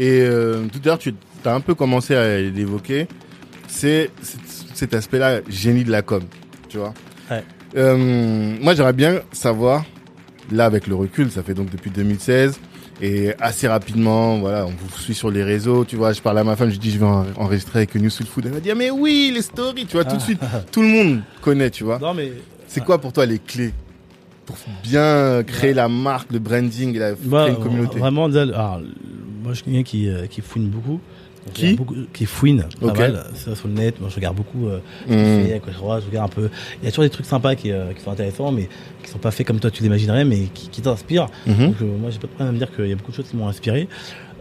Et euh, tout à l'heure, tu as un peu commencé à l'évoquer. C'est cet aspect-là, génie de la com, tu vois. Ouais. Euh, moi, j'aimerais bien savoir, là, avec le recul, ça fait donc depuis 2016, et assez rapidement, voilà, on vous suit sur les réseaux, tu vois, je parle à ma femme, je dis je vais en- enregistrer avec New Soul Food, elle m'a dit ah, mais oui, les stories, tu vois, tout de suite, tout le monde connaît, tu vois. Non, mais. C'est quoi pour toi les clés pour bien créer la marque, le branding, et la, Moi, créer une communauté? Vraiment, alors, moi, je suis quelqu'un qui, euh, qui fouine beaucoup. Donc, Qui beaucoup- Qui fouine, pas mal. Ça, sur le net, moi, je regarde beaucoup. Euh, Mmh. fait, quoi, je regarde, je regarde un peu. Il y a toujours des trucs sympas qui, euh, qui sont intéressants, mais qui sont pas faits comme toi tu l'imaginerais, mais qui, qui t'inspirent. Donc, euh, moi, j'ai pas de problème à me dire qu'il y a beaucoup de choses qui m'ont inspiré.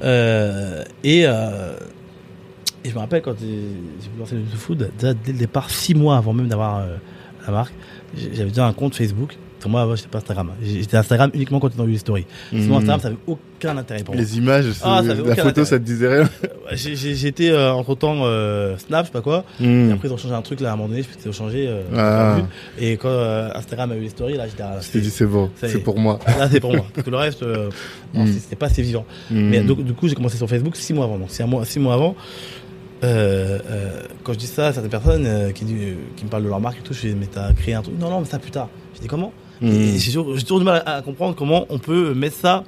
Euh, et, euh, et je me rappelle quand j'ai voulu lancer le food, déjà dès le départ, six mois avant même d'avoir la marque, j'avais déjà un compte Facebook. Pour moi, avant, j'étais pas Instagram. J'étais Instagram uniquement quand j'étais dans les stories. Sinon. Instagram, ça avait aucun intérêt pour moi. Les images, Ah, la photo, intérêt. ça te disait rien j'ai été euh, entre temps Snap, je sais pas quoi. Et Mhm. après, ils ont changé un truc là à un moment donné, je peux changé. Euh, Ah. Et quand euh, Instagram a eu les stories, là, j'étais à- Je t'ai dit c'est bon, c'est est. pour moi. Là, c'est pour moi. Parce que le reste, euh, non, Mm. c'était pas assez vivant. Mhm. Mais donc, du coup, j'ai commencé sur Facebook six mois avant. Donc, six mois, six mois avant. Euh, euh, quand je dis ça à certaines personnes euh, qui, qui me parlent de leur marque et tout, je dis, mais t'as créé un truc? Non, non, mais ça plus tard. Je dis, comment? Et J'ai toujours, du mal à, à comprendre comment on peut mettre ça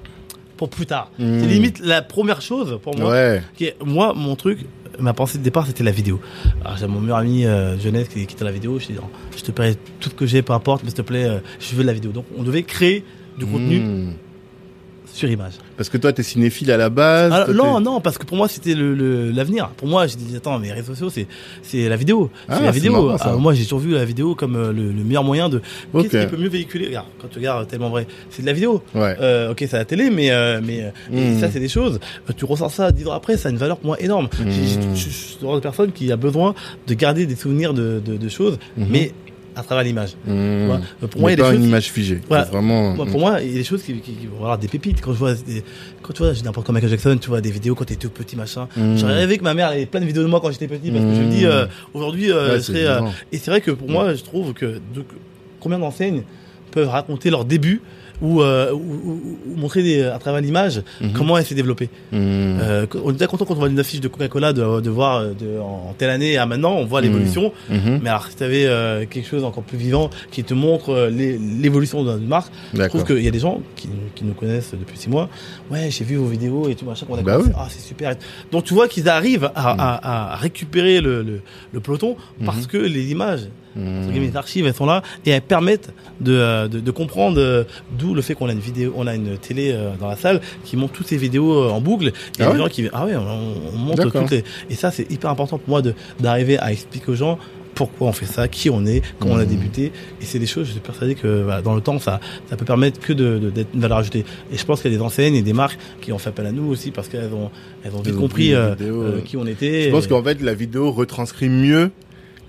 pour plus tard. Mhm. C'est limite la première chose pour moi. Ouais. qui est- moi, mon truc, ma pensée de départ, c'était la vidéo. Alors, j'ai mon meilleur ami euh, jeunesse qui, qui était la vidéo. Je dit, je te paierai tout ce que j'ai, peu importe, mais s'il te plaît, euh, je veux de la vidéo. Donc, on devait créer du contenu Mhm. Sur image. Parce que toi, t'es cinéphile à la base. Alors, toi, non, non, parce que pour moi, c'était le- le- l'avenir. pour moi, j'ai dit, attends, mais les réseaux sociaux, c'est, c'est la vidéo. Ah, c'est la vidéo. marrant, ça. Ah, moi, j'ai toujours vu la vidéo comme euh, le, le meilleur moyen de. Qu'est-ce qui peut mieux véhiculer? Regarde, quand tu regardes tellement vrai, c'est de la vidéo. Ouais. Euh, ok, c'est la télé, mais, euh, mais euh, et Mm. ça, c'est des choses. Tu ressens ça dix ans après, ça a une valeur pour moi énorme. J'ai- j'ai- Mm. Je suis de personne qui a besoin de garder des souvenirs de, de, de choses, Mhm. mais à travers l'image. Euh, Pour moi, il y a pas des une choses. image figée. Voilà. Vraiment. Pour moi, il y a des choses qui, qui, qui voilà, des pépites. Quand je vois, des- quand tu vois, j'ai n'importe quoi Michael Jackson, tu vois des vidéos quand t'étais tout petit, machin. Mhm. J'aurais rêvé que ma mère ait plein de vidéos de moi quand j'étais petit, parce que je me dis, euh, aujourd'hui, euh, Ouais, je c'est serais, euh, et c'est vrai que pour moi, je trouve que donc, combien d'enseignes peuvent raconter leur début ou, euh, ou, ou- montrer des, à travers l'image Mhm. comment elle s'est développée. Mhm. Euh, on est déjà content quand on voit une affiche de Coca-Cola de, de voir euh, de, en telle année à maintenant, on voit l'évolution. Mhm. Mais alors, si tu avais quelque chose encore plus vivant qui te montre euh, l'é- l'évolution d'une marque, je trouve qu'il y a des gens qui, qui nous connaissent depuis six mois. Ouais, j'ai vu vos vidéos et tout machin. qu'on a Bah oui. Ah, c'est super. Donc tu vois qu'ils arrivent à, à- à récupérer le, le, le peloton parce que les images, guillemets, les archives, elles sont là et elles permettent de, euh, de, de comprendre euh, d'où le fait qu'on a une vidéo, on a une télé euh, dans la salle qui montre toutes ces vidéos en boucle. Et Ah ouais gens qui, ah ouais, on, on toutes les, et ça c'est hyper important pour moi de d'arriver à expliquer aux gens pourquoi on fait ça, qui on est, comment on a Mhm. débuté. Et c'est des choses, je suis persuadé que voilà, dans le temps, ça, ça peut permettre que de, de- une valeur ajoutée. Et je pense qu'il y a des enseignes et des marques qui ont fait appel à nous aussi parce qu'elles ont, elles ont vite compris les euh, euh, qui on était. Je pense Et- qu'en fait, la vidéo retranscrit mieux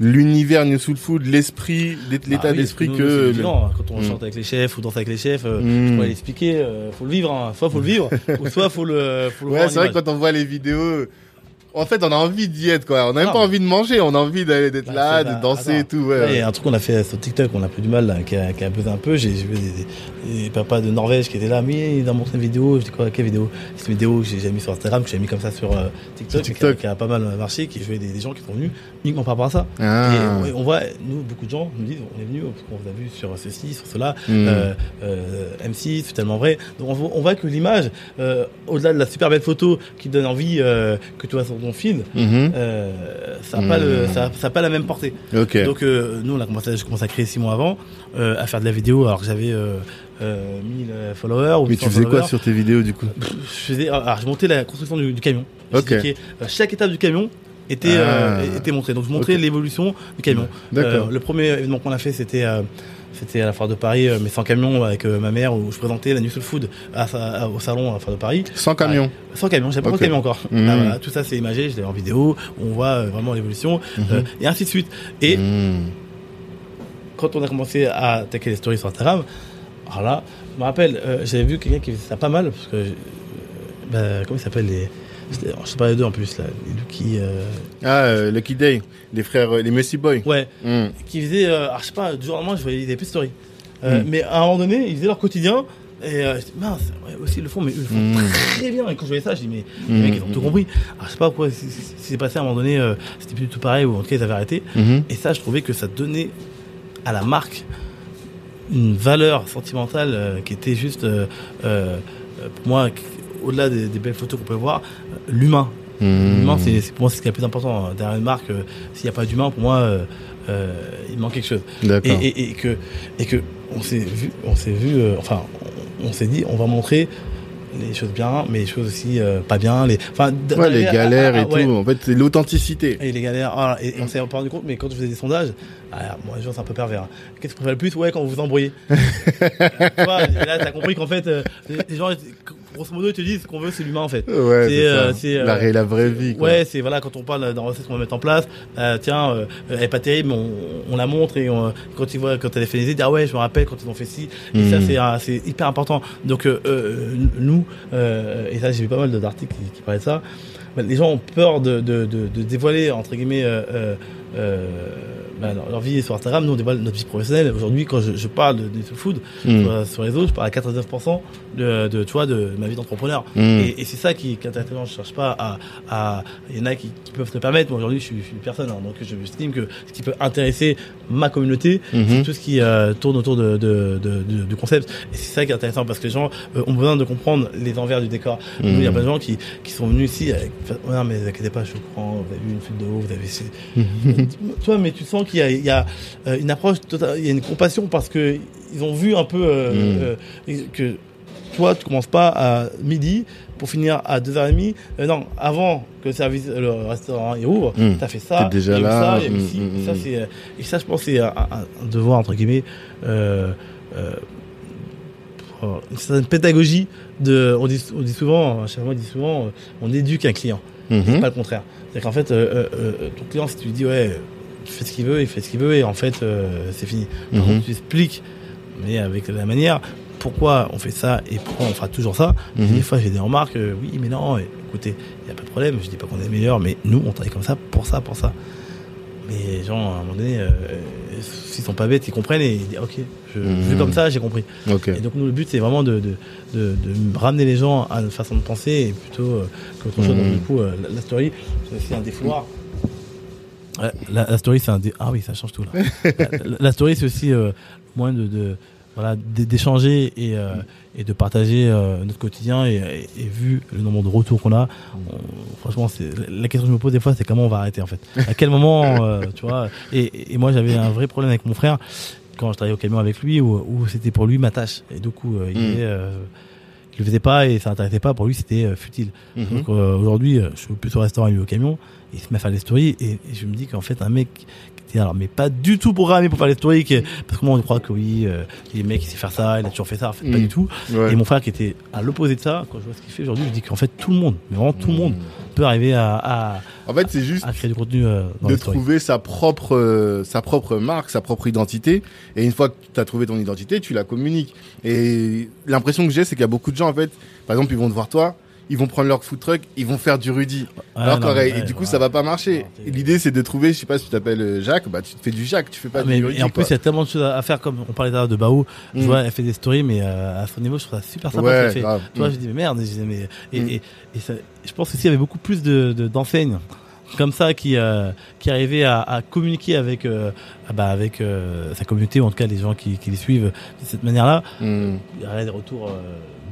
l'univers New Soul Food, l'esprit, l'état Ah oui, d'esprit que. c'est le- évident, quand on Mm. chante avec les chefs ou danse avec les chefs, euh, Mm. je pourrais l'expliquer, euh, faut le vivre, hein. soit faut le vivre, ou soit faut le, faut le voir Ouais, c'est vrai que quand on voit les vidéos, en fait, on a envie d'y être, quoi. On n'a même pas envie de manger, on a envie d'aller, d'être Bah, là, de danser et tout, ouais. Il y a un truc qu'on a fait sur TikTok, on a plus du mal, là, qui a, qui a buzzé un peu. J'ai vu des, des, des papas de Norvège qui étaient là, mais il a montré une vidéo. Je dis quoi, quelle vidéo? C'est une vidéo que j'ai jamais mis sur Instagram, que j'ai mis comme ça sur euh, TikTok, qui a- TikTok. Qui, a, pas mal marché, qui jouait des, des gens qui sont venus uniquement par rapport à ça. Ah. Et on, on voit, nous, beaucoup de gens nous disent, on est venus parce qu'on vous a vu sur ceci, sur cela, Mm. euh, euh, M6, c'est tellement vrai. Donc on, voit- on voit que l'image, euh, au-delà de la super belle photo qui donne envie euh, que tu vois sur ton fil, Mhm. euh, ça n'a pas, le- Mm. ça, ça a pas la même portée. Ok. Donc euh, nous on a commencé, j'ai commencé à créer six mois avant, euh, à faire de la vidéo alors que j'avais euh, euh, 1000 followers ou Mais 800 tu faisais quoi sur tes vidéos, du coup Je faisais, alors je montais la construction du, du camion. Ok. J'expliquais, euh, chaque étape du camion était Ah. euh, était montrée. Donc je montrais l'évolution du camion. D'accord. Euh, le premier événement qu'on a fait c'était euh, c'était à la foire de Paris, euh, mais sans camion avec euh, ma mère où je présentais la New Soul Food à, au salon à la foire de Paris. Sans camion. Sans camion, j'ai pas Ok. de camion encore. Mhm. Ah, voilà, tout ça c'est imagé, je l'ai en vidéo, on voit euh, vraiment l'évolution euh, et ainsi de suite. Et Mhm. quand on a commencé à attaquer les stories sur Instagram, alors là, je me rappelle, j'avais vu quelqu'un qui faisait ça pas mal, parce que, bah, comment il s'appelle les, je sais pas les deux en plus, là, les Lucky, euh, Ah, euh, Lucky Day, les frères, euh, les Messi Boys. ouais, Mhm. qui faisaient, alors, je sais pas, du jour au lendemain, je voyais des plus de stories. Euh, Mm. Mais à un moment donné, ils faisaient leur quotidien, Et euh, mince, ouais, aussi ils le font, mais eux, ils le font Mm. très bien. Et quand je voyais ça, je dis, mais les mecs, ils ont tout compris. Alors, je sais pas pourquoi si- c'est passé à un moment donné, euh, c'était plus du tout pareil, ou en tout cas, ils avaient arrêté. Et ça, je trouvais que ça donnait à la marque une valeur sentimentale euh, qui était juste, pour moi, au-delà des, des belles photos qu'on peut voir, euh, l'humain. Mhm. L'humain, c'est pour moi, c'est ce qui est le plus important. hein. Derrière une marque, euh, s'il n'y a pas d'humain, pour moi, euh, il manque quelque chose. Et, D'accord. et, et que, et que on s'est vu, on s'est vu, enfin, on, on s'est dit, on va montrer les choses bien, mais les choses aussi euh, pas bien. Les, enfin, Ouais, les galères à- et ouais. tout. En fait, c'est l'authenticité. Et les galères, ah, et, et on s'est pas rendu compte, mais quand je faisais des sondages, ah, moi, les gens, c'est un peu pervers. hein. Qu'est-ce que vous préférez le plus? Ouais, quand vous vous embrouillez. tu vois, et là, t'as compris qu'en fait, euh, les gens, grosso modo, ils te disent ce qu'on veut, c'est l'humain, en fait. Ouais, C'est, euh, euh, la, vraie vie. Quoi. Ouais, c'est voilà, quand on parle d'un recette qu'on va mettre en place, euh, tiens, euh, elle est pas terrible, mais on, on la montre et on- quand ils voient, quand elle est finalisée, ah ouais, je me rappelle quand ils ont fait ci. Et ça, c'est, un- c'est hyper important. Donc, nous, et ça, j'ai vu pas mal d'articles qui, qui parlaient de ça, les gens ont peur de, de, de, de dévoiler, entre guillemets, euh, euh, euh, bah, leur, leur vie sur Instagram. Nous, on dévoile notre vie professionnelle. Aujourd'hui, quand je, je parle de, de food Mhm. sur, sur les réseaux, je parle à 99% de, de, tu vois, de ma vie d'entrepreneur. Mhm. Et, et c'est ça qui, qui est intéressant. Je cherche pas à, à, il y en a qui, qui peuvent se permettre. Moi, aujourd'hui, je suis, je suis personne. hein. donc, je estime que ce qui peut intéresser ma communauté, c'est tout ce qui euh, tourne autour de, de, de, de- du concept. Et c'est ça qui est intéressant parce que les gens euh, ont besoin de comprendre les envers du décor. Il y a plein de gens qui, qui sont venus ici avec, Ouais, non, mais ne vous inquiétez pas, je courant, vous avez vu une fuite de haut, vous avez, tu vois, mais tu sens qu'il y a, il y a euh, une approche totale, il y a une compassion parce que ils ont vu un peu euh, Mm. euh, que toi, tu commences pas à midi pour finir à 2h30. Euh, non, avant que le service, le restaurant il ouvre, Mm. t'as fait ça. T'es déjà là, Ça, eu mm, mm, et ça, c'est, et ça, je pense, c'est un, devoir, entre guillemets, euh, une certaine pédagogie de, on dit, on dit souvent, chaque fois, on dit souvent, on éduque un client Mhm. pas le contraire. C'est qu'en fait, euh, euh, euh, ton client, si tu lui dis, ouais, tu fais ce qu'il veut, il fait ce qu'il veut, et en fait, euh, c'est fini. Par Mhm. contre, tu expliques, mais avec la manière, pourquoi on fait ça et pourquoi on fera toujours ça. Mhm. Des fois, j'ai des remarques, euh, oui, mais non, écoutez, il n'y a pas de problème, je dis pas qu'on est meilleur, mais nous, on travaille comme ça, pour ça, pour ça. Mais les gens, à un moment donné, euh, s'ils sont pas bêtes, ils comprennent et ils disent, ok, je, Mhm. vu comme ça, j'ai compris. Et donc nous le but c'est vraiment de, de, de, de ramener les gens à une façon de penser et plutôt euh, qu'autre chose. Donc Mhm. du coup euh, la, la story c'est aussi un défouloir. La, la story c'est un dé... ah oui ça change tout là. la, la story c'est aussi euh, moyen de, de voilà d'échanger et euh, et de partager euh, notre quotidien et, et, et vu le nombre de retours qu'on a on- franchement c'est la question que je me pose des fois c'est comment on va arrêter en fait à quel moment euh, tu vois et, et moi j'avais un vrai problème avec mon frère quand je travaillais au camion avec lui où, où c'était pour lui ma tâche et du coup euh, il, Mm. Il le faisait pas et ça l'intéressait pas pour lui c'était euh, futile Mhm. donc euh, aujourd'hui euh, je suis plus au restaurant lui au camion il se met à faire les stories et, et je me dis qu'en fait un mec alors mais pas du tout programmé pour faire les parce que moi on croit que oui euh, les mecs il sait faire ça il a toujours fait ça en fait pas Mm. du tout Ouais. et mon frère qui était à l'opposé de ça quand je vois ce qu'il fait aujourd'hui je dis qu'en fait tout le monde mais vraiment tout le monde Mm. peut arriver à, à, En fait, c'est juste à créer du contenu euh, dans de trouver sa propre euh, sa propre marque, sa propre identité. Et une fois que tu as trouvé ton identité, tu la communiques. Et l'impression que j'ai, c'est qu'il y a beaucoup de gens en fait, par exemple, ils vont te voir toi, ils vont prendre leur food truck, ils vont faire du Rudy. Ouais, Alors non, ouais, et du coup, ouais. ça va pas marcher. L'idée, c'est de trouver, je sais pas si tu t'appelles euh, Jacques, bah tu te fais du Jacques, tu fais pas Ah, mais, du Rudy. et en plus, il y a tellement de choses à faire, comme on parlait de Bao. Tu Mm. vois, elle fait des stories, mais euh, à son niveau, je trouve ça super sympa fait. grave. Tu vois, Mm. je dis, mais merde, je disais, mais, et, Mm. et, et ça- je pense aussi qu'il y avait beaucoup plus de, de, d'enseignes comme ça qui, euh, qui arrivaient à, à communiquer avec, euh, ah bah, avec euh, sa communauté, ou en tout cas les gens qui, qui les suivent de cette manière-là. Il y aurait des retours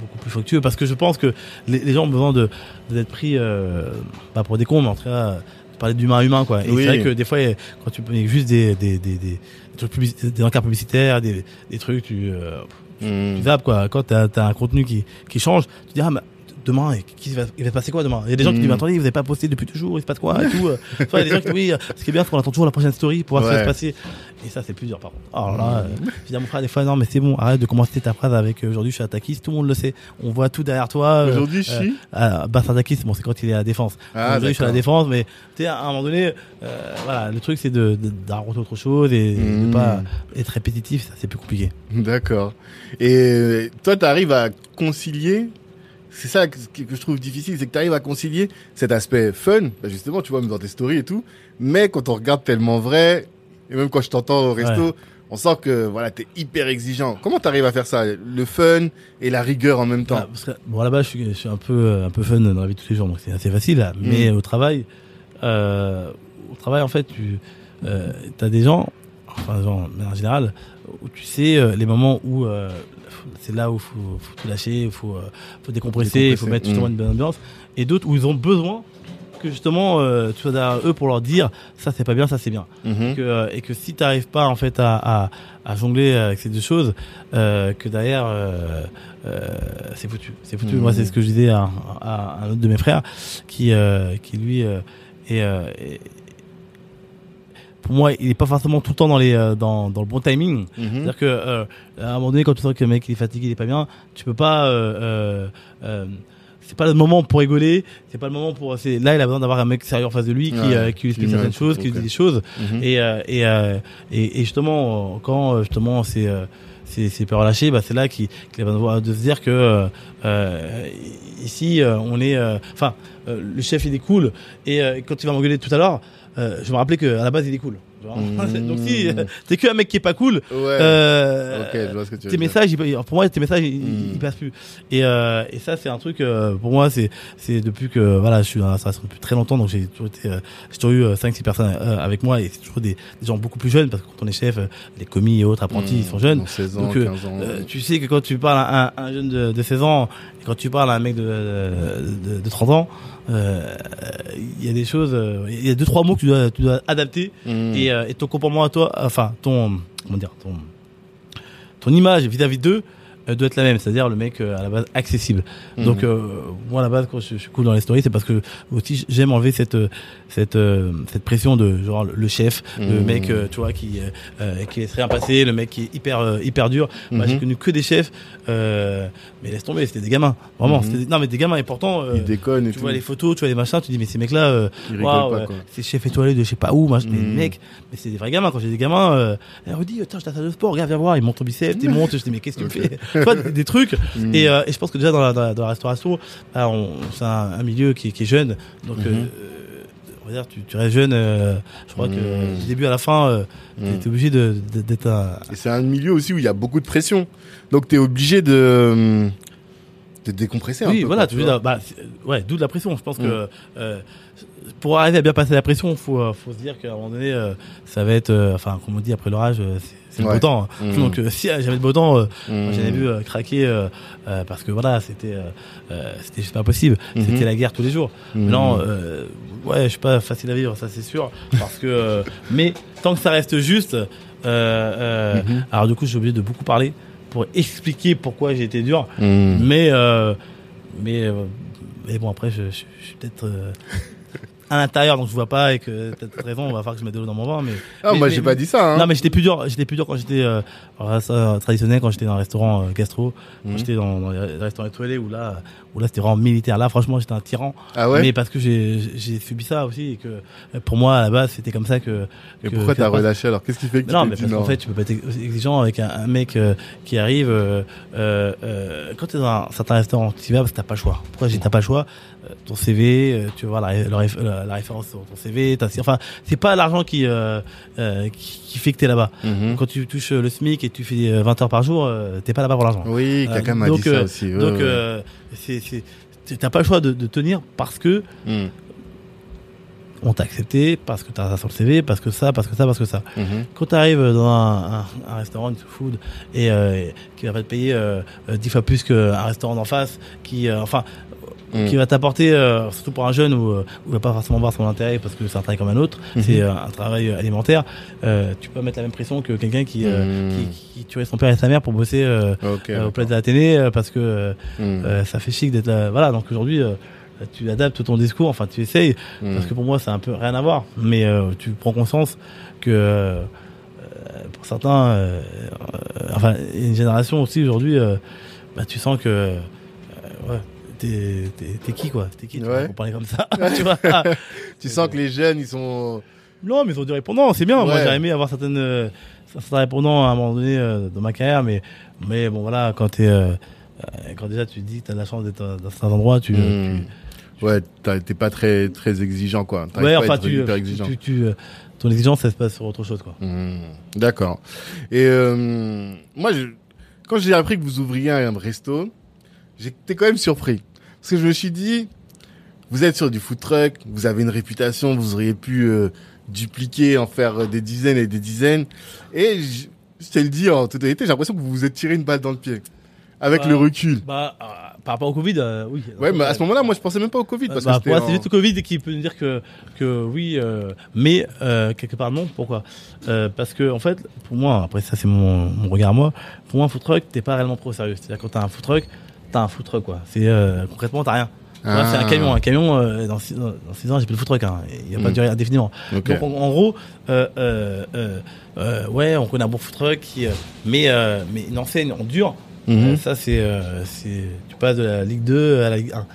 beaucoup plus fructueux parce que je pense que les, les gens ont besoin de, d'être pris, euh, pas pour des cons, mais en tout cas, de parler d'humain à humain, quoi. Et Oui. c'est vrai que des fois, quand tu mets juste des, des, des, trucs publici- des encarts publicitaires, des, des trucs, tu, euh, Mm. tu zappes, quoi. Quand t'as, t'as un contenu qui, qui change, tu dis, ah, mais demain, qui va, il va se passer quoi demain? Il y a des gens qui Mm. disent, attendez, vous avez pas posté depuis toujours, il se passe quoi, et tout. euh. Il y a des gens qui disent, oui, euh, ce qui est bien, c'est qu'on attend toujours la prochaine story pour voir ce qui va se passer. Et ça, c'est plus dur, par contre. Alors là, euh, je dis à mon frère, des fois, non, mais c'est bon, arrête de commencer ta phrase avec, euh, aujourd'hui, je suis attaquiste, tout le monde le sait. On voit tout derrière toi. Aujourd'hui, je suis. bah, attaquiste, bon, c'est quand il est à la défense. Ah, Aujourd'hui, je suis à la défense, mais tu sais, à un moment donné, voilà, le truc, c'est de, de, d'arrondir autre chose et Mm. de pas être répétitif, ça, c'est plus compliqué. D'accord. Et toi, tu arrives à concilier. C'est ça que, que je trouve difficile, c'est que tu arrives à concilier cet aspect fun, bah justement, tu vois, même dans tes stories et tout. Mais quand on regarde tellement vrai, et même quand je t'entends au resto, Ouais. On sent que voilà, t'es hyper exigeant. Comment t'arrives à faire ça Le fun et la rigueur en même temps? Bah, parce que, bon, là-bas, je suis, je suis un peu, un peu fun dans la vie de tous les jours, donc c'est assez facile. là. Mais au travail, euh, au travail, en fait, tu euh, as des gens, enfin, en général, où tu sais euh, les moments où euh, c'est là où faut, faut tout lâcher, il faut, euh, faut décompresser, il faut mettre justement Mm. une bonne ambiance, et d'autres où ils ont besoin que justement euh, tu sois derrière eux pour leur dire ça c'est pas bien, ça c'est bien. Que, euh, et que si tu n'arrives pas en fait à, à, à jongler avec ces deux choses, euh, que derrière c'est foutu. C'est foutu. Mhm. Moi c'est ce que je disais à, à un autre de mes frères qui qui lui est, est- pour moi il est pas forcément tout le temps dans les euh, dans, dans le bon timing. Mhm. C'est-à-dire que euh, à un moment donné, quand tu sens que le mec il est fatigué, il est pas bien, tu peux pas. Euh, euh, euh, c'est pas le moment pour rigoler. C'est pas le moment pour. Là, il a besoin d'avoir un mec sérieux en face de lui qui, Ouais. euh, qui lui explique certaines choses, qui lui dit des choses. Mhm. Et euh, et, euh, et et justement, quand justement c'est c'est pas relâché, bah c'est là qu'il qu'il a besoin de se dire que euh, ici on est. euh, Enfin, euh, le chef il est cool. Et euh, quand il va m'engueuler tout à l'heure, euh, je me rappelais que à la base il est cool. Mhm. Donc si t'es que un mec qui est pas cool. Ouais. Euh, ok, je vois ce que tu veux tes dire. messages, pour moi, tes messages, ils, Mm. ils passent plus. Et, euh, et ça, c'est un truc, euh, pour moi, c'est, c'est depuis que, voilà, je suis dans la restauration depuis très longtemps, donc j'ai toujours été, euh, j'ai toujours eu 5-6 personnes euh, avec moi, et c'est toujours des, des gens beaucoup plus jeunes, parce que quand on est chef, les commis et autres apprentis, ils sont jeunes. Dans 16 ans, Donc, euh, 15 ans. Tu sais que quand tu parles à un, un jeune de, de 16 ans, et quand tu parles à un mec de, de, de 30 ans, il y a des choses, euh, il y a deux, trois mots que tu dois, tu dois adapter, et, euh, et ton comportement à toi, enfin ton comment dire, ton ton image vis-à-vis d'eux euh, doit être la même, c'est-à-dire le mec euh, à la base accessible. Mhm. Donc euh, moi à la base quand je, je suis cool dans les stories, c'est parce que aussi j'aime enlever cette euh, cette euh, cette pression de genre le, chef, le Mhm. mec tu vois qui qui laisse rien passer, le mec qui est hyper hyper dur. Moi j'ai Mhm. connu que des chefs, euh, mais laisse tomber, c'était des gamins, vraiment. Non mais des gamins et pourtant. euh, Ils déconnent et tu tout. vois les photos, tu vois les machins, tu dis mais ces mecs là, quoi. c'est chef étoilé de je sais pas où, machin, mec, mais c'est des vrais gamins. Quand j'ai des gamins, euh, dit, attends, je t'attends de sport, regarde, viens voir, ils montent ton biceps, ils montent, je dis, mais qu'est-ce que tu me fais? Tu vois, des, des trucs. Et, euh, et je pense que déjà dans la, dans la, dans la restauration, bah, on, c'est un, un milieu qui, qui est jeune. Donc, Mhm. euh, on va dire, tu, tu restes jeune, euh, je crois que Mhm. du début à la fin, euh, t'es- Mhm. t'es obligé d'être un, Et c'est un milieu aussi où il y a beaucoup de pression. Donc t'es obligé de, de décompresser un oui, peu. voilà, quoi, tu tu vois. bah, ouais, d'où de la pression. Je pense Mm. que pour arriver à bien passer la pression, faut faut se dire qu'à un moment donné, ça va être, enfin, comme on dit après l'orage, c'est, c'est le Ouais. beau temps. Mm. Donc euh, si euh, j'avais le beau temps, euh, j'en ai vu euh, craquer euh, parce que voilà, c'était c'était juste pas possible. Mhm. C'était la guerre tous les jours. Mhm. Non, ouais, je suis pas facile à vivre, ça c'est sûr, parce que mais tant que ça reste juste, Mhm. alors du coup, j'ai obligé de beaucoup parler pour expliquer pourquoi j'ai été dur. Mhm. Mais, euh, mais, mais bon, après, je, je, je suis peut-être à l'intérieur, donc je vois pas et que t'as raison, on va falloir que je mette de l'eau dans mon vin. Mais, Ah, mais- moi j'ai pas dit ça. Hein. Non, mais j'étais plus dur, j'étais plus dur quand j'étais euh, restaurant traditionnel, quand j'étais dans un restaurant euh, gastro, quand Mhm. j'étais dans, dans les restaurants étoilés où là, où là c'était vraiment militaire. Là, franchement, j'étais un tyran. ah ouais? Mais parce que j'ai j'ai subi ça aussi et que euh, pour moi, à la base, c'était comme ça que. Et que- pourquoi t'as relâché alors? Qu'est-ce qui fait que tu Non, t'es mais parce qu'en fait, tu peux pas être ex- exigeant avec un, un mec euh, qui arrive. Euh, euh, euh, quand t'es dans un certain restaurant, tu vas parce que t'as pas le choix. Pourquoi j'ai t'as pas le choix? Euh, Ton CV, euh, tu vois la, la, la- référence sur ton CV. t'as- Enfin, c'est pas l'argent qui, euh, euh, qui qui fait que t'es là-bas. Mhm. Quand tu touches le SMIC et tu fais euh, 20 heures par jour, euh, t'es pas là-bas pour l'argent. Oui, Euh, quelqu'un m'a dit ça euh, aussi. Donc, ouais. euh, c'est t'as pas le choix de, de tenir parce que Mhm. on t'a accepté, parce que t'as ça sur le CV, parce que ça, parce que ça, parce que ça. Mhm. Quand tu arrives dans un, un, un restaurant de food et euh, qui va pas te payer euh, euh, dix fois plus qu'un restaurant d'en face, qui euh, enfin Mhm. qui va t'apporter euh, surtout pour un jeune où, euh, où il va pas forcément voir son intérêt parce que c'est un travail comme un autre, Mhm. c'est euh, un travail alimentaire. euh, tu peux mettre la même pression que quelqu'un qui, euh, Mhm. qui qui tuerait son père et sa mère pour bosser euh, Ok. euh, au plat de la télé euh, parce que euh, euh, ça fait chic d'être là. Voilà donc aujourd'hui. euh, tu adaptes ton discours, enfin tu essayes, parce que pour moi c'est un peu rien à voir mais euh, tu prends conscience que euh, pour certains euh, euh, enfin a une génération aussi aujourd'hui euh, bah, tu sens que euh, ouais t'es qui quoi? T'es qui? Tu vois, Ouais. parler comme ça tu vois Tu sens que les jeunes, ils sont. non mais ils ont du répondant c'est bien moi j'ai aimé avoir certaines euh, certains répondants à un moment donné euh, dans ma carrière mais mais bon voilà quand t'es euh, quand déjà tu te dis que t'as la chance d'être dans certains endroits tu, tu, Ouais, t'es pas très très exigeant quoi. Ouais, enfin, tu, exigeant. tu, tu, ton exigence, ça se passe sur autre chose, quoi. Hmm, D'accord. Et moi, je, quand j'ai appris que vous ouvriez un resto, j'étais quand même surpris. Parce que je me suis dit, vous êtes sur du food truck, vous avez une réputation, vous auriez pu euh, dupliquer, en faire des dizaines et des dizaines. Et je, je te le dis en toute honnêteté, j'ai l'impression que vous vous êtes tiré une balle dans le pied. Avec le recul. Bah, euh, par rapport au Covid, euh, oui. Ouais, mais à ce moment-là, moi, je pensais même pas au Covid. Parce bah, que moi, c'est juste le Covid qui peut nous dire que, que oui, euh, mais euh, quelque part non. Pourquoi? Euh, Parce que en fait, pour moi, après ça c'est mon, mon regard moi, pour moi un food truck, t'es pas réellement trop sérieux. C'est-à-dire quand t'as un food truck, t'as un truck quoi. C'est euh, concrètement t'as rien. Ah. C'est un camion, un camion. euh, dans six dans six ans, j'ai plus de food truck. Hein. Il va pas Mm. durer indéfiniment. Donc en, en gros, euh, euh, ouais, on connaît un bon food truck, qui, mais mais une enseigne en dur. Mhm. euh, ça c'est euh, tu passes de la Ligue 2 à la Ligue 1. On n'est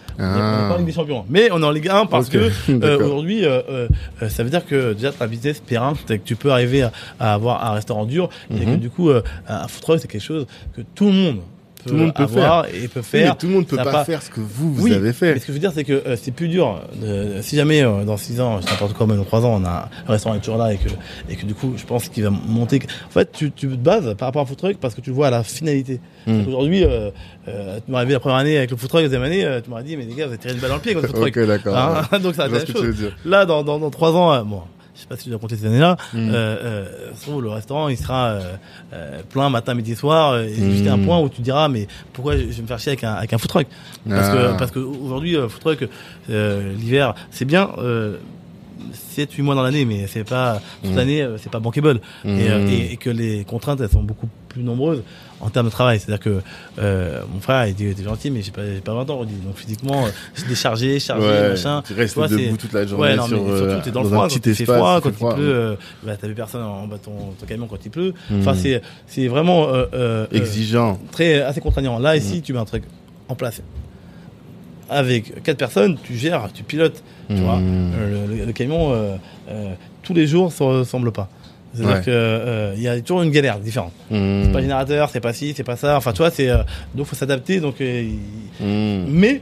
Ah. pas en Ligue des Champions, mais on est en Ligue 1 parce Ok. que euh, aujourd'hui, euh, ça veut dire que déjà un business périn, c'est que tu peux arriver à, à avoir un restaurant dur, et que Mhm. du coup, un food truck c'est quelque chose que tout le monde peut, Tout le monde peut avoir et peut Oui, faire. mais tout le monde peut pas, pas- faire ce que vous, vous Oui, avez fait. Mais ce que je veux dire, c'est que euh, c'est plus dur. de- si jamais euh, dans 6 ans, n'importe quoi, même dans 3 ans, on a un restaurant est toujours là et que, et que du coup, je pense qu'il va monter. En fait, tu, tu te bases par rapport à food truck parce que tu le vois à la finalité. Hmm. Aujourd'hui, euh, euh, tu m'aurais arrivé la première année avec le food truck, la deuxième année, euh, tu m'aurais dit, mais les gars, vous avez tiré une balle dans le pied avec votre food Ok, truck. d'accord. Hein, Donc ça être ce la chose. Là, dans, dans, dans 3 ans, euh, bon, je sais pas si je dois compter ces années-là, Hmm. euh, euh, le restaurant, il sera euh, euh, plein matin, midi, soir, et Hmm. jusqu'à un point où tu diras, mais pourquoi je vais me faire chier avec un, avec un food truck? Parce Ah. que parce que aujourd'hui euh, food truck euh, l'hiver c'est bien euh, 7 8 mois dans l'année mais c'est pas toute Mm. l'année euh, c'est pas bankable Mm. et, euh, et, et que les contraintes elles sont beaucoup plus nombreuses en termes de travail c'est à dire que euh, mon frère il t'es gentil mais j'ai pas pas 20 ans donc physiquement c'est déchargé chargé Ouais, machin tu restes Tu vois, debout toute la journée Ouais, non, sur, mais surtout, t'es dans le dans froid, un quand il fait froid, quand il froid, pleut, euh, bah, t'as vu personne en bas ton, ton camion quand il pleut. Mm. Enfin, c'est, c'est vraiment, euh, Exigeant. très, assez contraignant. Là, ici, tu mets un truc en place. Avec quatre personnes, tu gères, tu pilotes, tu Mm. vois. Euh, Le, le- le camion, euh, euh, tous les jours, se ressemble pas. C'est-à-dire Ouais. que euh, il y a toujours une galère différente. Mmh. C'est pas générateur, c'est pas ci, c'est pas ça. Enfin, tu vois, c'est donc faut s'adapter. Donc, Mmh. mais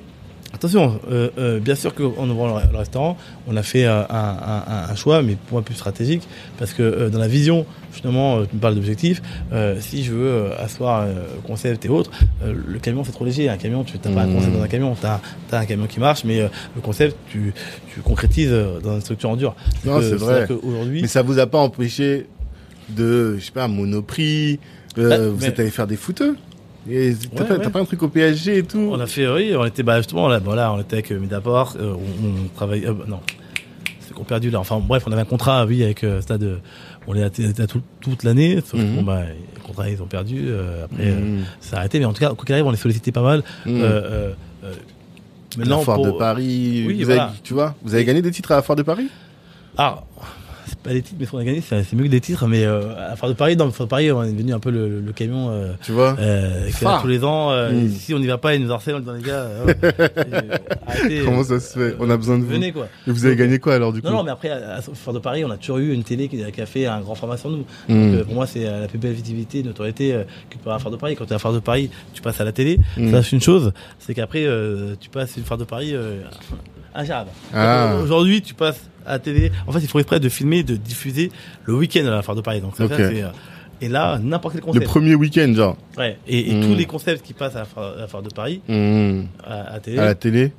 attention, euh, euh, bien sûr qu'en ouvrant le, restaurant, on a fait euh, un, un- un choix, mais pour moi plus stratégique, parce que euh, dans la vision, justement, euh, tu me parles d'objectifs. euh, si je veux euh, asseoir euh, concept et autres, euh, le camion c'est trop léger. Un camion, tu n'as pas un Mhm. concept dans un camion, tu as, un camion qui marche, mais euh, le concept, tu, tu concrétises dans une structure en dur. Non, c'est vrai. Mais ça vous a pas empêché de, je sais pas, Monoprix, euh, Bah, vous mais- êtes allé faire des footeux et t'as Ouais, pas, ouais. t'as pas un truc au PSG et tout On a fait, oui, on était, bah, justement, là, voilà, on était avec euh, Mediaport, euh, on, on travaille, euh, non, c'est qu'on perdu là. Enfin, bref, on avait un contrat, oui, avec euh, Stade, on est à, à tout- toute l'année, sauf Mhm. bon, bah, les contrats, ils ont perdu, après, Mmh. ça a arrêté, mais en tout cas, quoi qu'il arrive, on est sollicité pas mal. Euh, euh, la foire pour- de Paris, Oui, vous voilà. avez, tu vois, vous avez gagné des titres à la foire de Paris? Ah, pas des titres, mais ce qu'on a gagné, c'est mieux que des titres, mais euh, à Foire de Paris, dans Foire de Paris, on est devenu un peu le, le camion, euh, Tu vois euh, tous les ans. Euh, Mm. Si on n'y va pas, ils nous harcèlent, on dit, les gars, euh, euh, arrêtez. Comment ça se fait On a besoin de vous. Venez, quoi. Et vous avez gagné quoi alors du coup Non, non, mais après, à, à de Paris, on a toujours eu une télé qui, qui a fait un grand format sur nous. Mmh. Donc, euh, pour moi, c'est la plus belle visibilité, notoriété euh, que tu peux avoir de Paris. Quand tu es à Foire de Paris, tu passes à la télé. Mmh. Ça, c'est une chose. C'est qu'après, euh, tu passes une Foire de Paris euh, ingérable. Ah. Aujourd'hui, tu passes à la télé. En fait, ils font exprès de filmer, de diffuser le week-end à la Foire de Paris. Donc, ça, c'est, euh, et là, n'importe quel Le concept. premier week-end, genre. Ouais. Et, et Mmh. tous les concepts qui passent à la Foire, de Paris, Mmh. à, à télé, À la télé.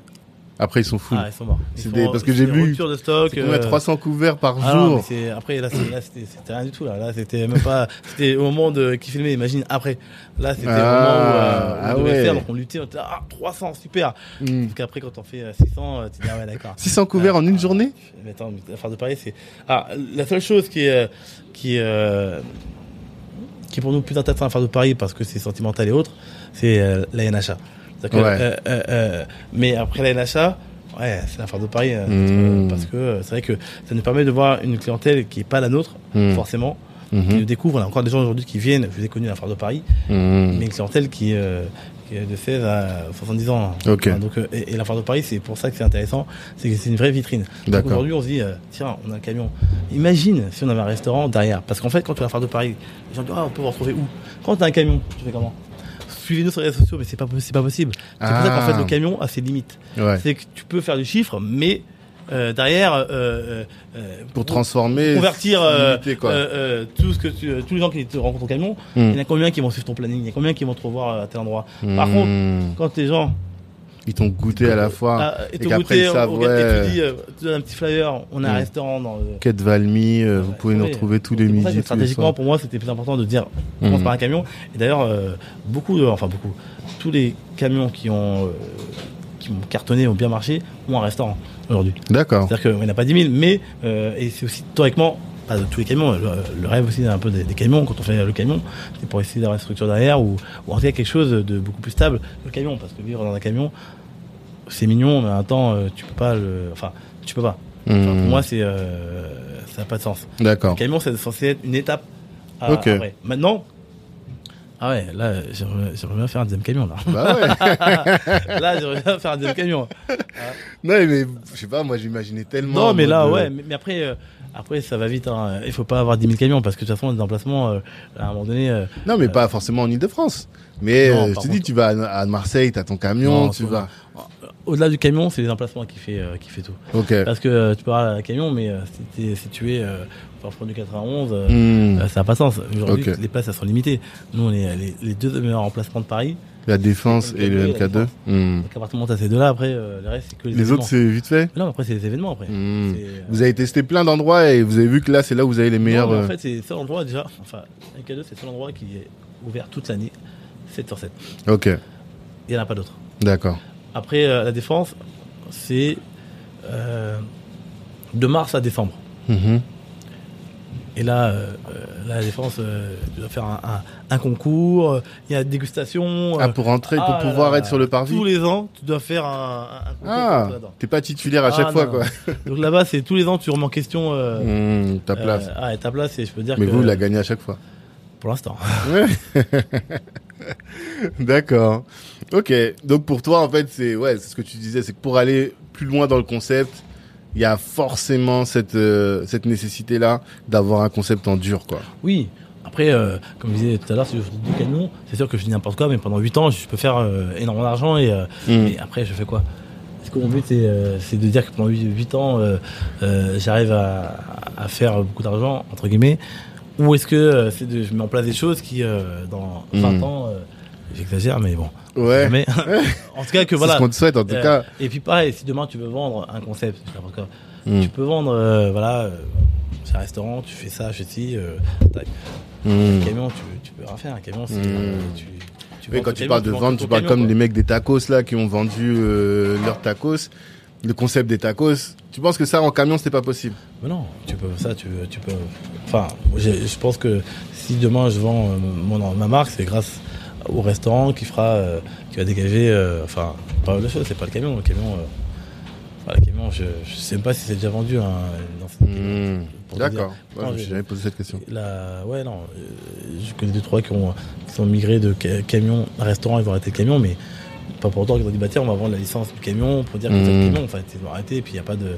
Après, ils sont fous. ah, ils sont morts. Ils des- parce que j'ai vu- de stock. Combien euh, 300 couverts par Ah jour après là, c'était rien du tout là. Là c'était même pas c'était au moment de qui filmait. Imagine après. Là c'était Ah, au moment où, euh, ah on devait ouais. faire donc on luttait. On était ah 300 super. Mmh. Parce qu'après quand on fait euh, 600 euh, tu dis ah ouais d'accord. 600 couverts en une ah, journée Mais attends, mais l'affaire de Paris c'est ah la seule chose qui est euh, qui euh, qui est pour nous plus intéressant à faire de Paris parce que c'est sentimental et autres, c'est la NHA. C'est-à-dire que, Ouais. euh, euh, euh, mais après la NHA, ouais, c'est l'affaire de Paris Mmh. parce que euh, c'est vrai que ça nous permet de voir une clientèle qui est pas la nôtre Mmh. forcément, qui Mhm. nous découvre. On a encore des gens aujourd'hui qui viennent. Je les ai connus à la foire de Paris, mais une clientèle qui, qui est de 16 à 70 ans. Enfin, donc, et, et la foire de Paris, c'est pour ça que c'est intéressant, c'est que c'est une vraie vitrine. Aujourd'hui, on se dit, tiens, on a un camion. Imagine si on avait un restaurant derrière. Parce qu'en fait, quand tu vas à la foire de Paris, les gens disent, ah, on peut vous retrouver où? Quand tu as un camion, tu fais comment? Suivez-nous sur les réseaux sociaux, mais c'est pas, c'est pas possible. C'est pour ça qu'en Ah. fait, le camion a ses limites. Ouais. C'est que tu peux faire du chiffre, mais euh, derrière, euh, euh, Pour transformer. convertir limiter, quoi. tout ce que tu, tous les gens qui te rencontrent au camion, Hmm. il y en a combien qui vont suivre ton planning, il y a combien qui vont te revoir à tel endroit? Par Hmm. contre, quand les gens Ils t'ont goûté à la fois. ah, et et qu'après, ils savent, on- et ouais. tu dis, euh, tu donnes un petit flyer, on a un Hmm. restaurant dans le Quête Valmy, euh, vous Ouais, pouvez nous retrouver tous les C'est midis, Stratégiquement, pour moi, c'était plus important de dire on commence par un camion. Et d'ailleurs, euh, beaucoup, de- enfin beaucoup, tous les camions qui ont, euh, qui ont cartonné, ont bien marché, ont un restaurant aujourd'hui. D'accord. C'est-à-dire qu'il n'y en a pas 10 000, mais, euh, et c'est aussi théoriquement, pas de tous les camions, le, le rêve aussi un peu des, des camions, quand on fait le camion, c'est pour essayer d'avoir une structure derrière ou, ou en tout cas quelque chose de beaucoup plus stable que le camion. Parce que vivre dans un camion, c'est mignon, mais en même temps, tu peux pas le. Enfin, tu peux pas. Enfin, Hmm. Pour moi, c'est, euh, ça n'a pas de sens. Le D'accord. camion, c'est censé être une étape. À, après. Maintenant, ah ouais, là, j'aimerais bien faire un deuxième camion, là. Bah ouais. là, j'aimerais bien faire un deuxième camion. non, mais je sais pas, moi j'imaginais tellement. Non, mais là, ouais, mais, mais après, euh, après, ça va vite. Hein. Il faut pas avoir 10 000 camions parce que de toute façon, les emplacements, euh, à un moment donné. euh, Non, mais pas forcément en Ile-de-France. Mais Non, je te dis, tu vas à, Marseille, t'as ton camion, Non, tu vas. Au-delà du camion, c'est les emplacements qui fait, euh, qui fait tout. Parce que euh, tu peux avoir un camion, mais euh, si t'es situé euh, au fond du 91, euh, Hmm. euh, ça n'a pas de sens. Aujourd'hui, les places, elles sont limitées. Nous, on est les, les deux meilleurs emplacements de Paris. La Défense et le MK2 et la MK2. Hmm. Donc, à partir du moment où ces deux-là, après, euh, le reste, c'est que les, Les autres, c'est vite fait Non, mais après, c'est les événements, après. Hmm. Euh, Vous avez testé plein d'endroits et vous avez vu que là, c'est là où vous avez les meilleurs. Non, en euh, fait, c'est le seul endroit, déjà. Enfin, MK2, c'est le seul endroit qui est ouvert toute l'année, 7 sur 7. Ok, Il n'y en a pas d'autres. d'accord. Après, euh, la défense, c'est euh, de mars à décembre. Mhm. Et là, euh, là, la défense, euh, tu dois faire un, un- un concours, euh, il y a dégustation. Ah, pour rentrer, pour ah pouvoir là, être sur le parvis Tous les ans, tu dois faire un, concours Ah, entrer t'es pas titulaire à chaque Ah, fois, quoi. Donc là-bas, c'est tous les ans, tu remets en question Hmm, ta place. ah, et ta place, et je peux dire Mais que vous, vous la gagnez à chaque fois. pour l'instant. D'accord. Ok. Donc pour toi, en fait, c'est ouais, c'est ce que tu disais, c'est que pour aller plus loin dans le concept, il y a forcément cette euh, cette nécessité là d'avoir un concept en dur, quoi. Oui. Après, euh, comme je disais tout à l'heure, si je fais du camion, c'est sûr que je dis n'importe quoi, mais pendant 8 ans, je peux faire euh, énormément d'argent et, et après, je fais quoi? Est-ce que mon but, c'est euh, de dire que pendant 8, ans, euh, euh, j'arrive à, à faire beaucoup d'argent, entre guillemets Ou est-ce que euh, c'est de, je mets en place des choses qui, euh, dans 20 Hmm. ans, euh, j'exagère, mais bon. Ouais. Mais, en tout cas, que C'est voilà. ce qu'on te souhaite, en tout cas. Et puis pareil, si demain tu veux vendre un concept, Hmm. tu peux vendre, euh, voilà, c'est un restaurant, tu fais ça, je ci, euh. Hmm. Un camion, tu, tu peux rien faire. Un camion, c'est. Euh, tu, tu Oui, quand tu camion, parles de vente, tu parles comme quoi. les mecs des tacos là qui ont vendu euh, leurs tacos. Le concept des tacos. Tu penses que ça en camion c'était pas possible? Mais non, tu peux ça, tu, tu peux. Enfin, je pense que si demain je vends euh, mon, ma marque, c'est grâce au restaurant qui fera, euh, qui va dégager. euh, enfin, pas de choses, c'est pas le camion. Le camion, enfin, le camion, je, je sais même pas si c'est déjà vendu. Hein, Hmm. D'accord. Ouais, je jamais posé cette question. La, ouais, non. je connais deux, trois qui, ont, qui sont migrés de ca- camion à restaurant, ils ont arrêté le camion, mais pas pour autant qu'ils ont dit, bah tiens, on va vendre la licence du camion pour dire que c'est le camion. Enfin, ils ont arrêté, et puis il n'y a pas de.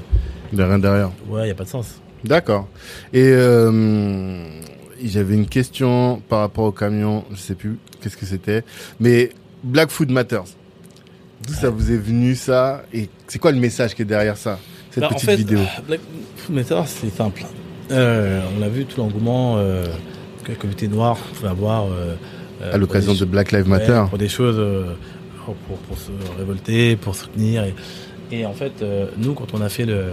Il y a rien derrière. Ouais, il n'y a pas de sens. D'accord. Et euh, j'avais une question par rapport au camion, je sais plus qu'est-ce que c'était, mais Black Food Matters. D'où ça vous est venu ça? Et c'est quoi le message qui est derrière ça cette Bah, en petite fait, vidéo? Black Food Matter, c'est simple. Euh, on a vu tout l'engouement euh, que la communauté noire pouvait avoir. euh, euh, à l'occasion de Black Lives Ouais, Matter. pour des choses, pour, pour se révolter, pour soutenir. Et, et en fait, euh, nous, quand on a fait le,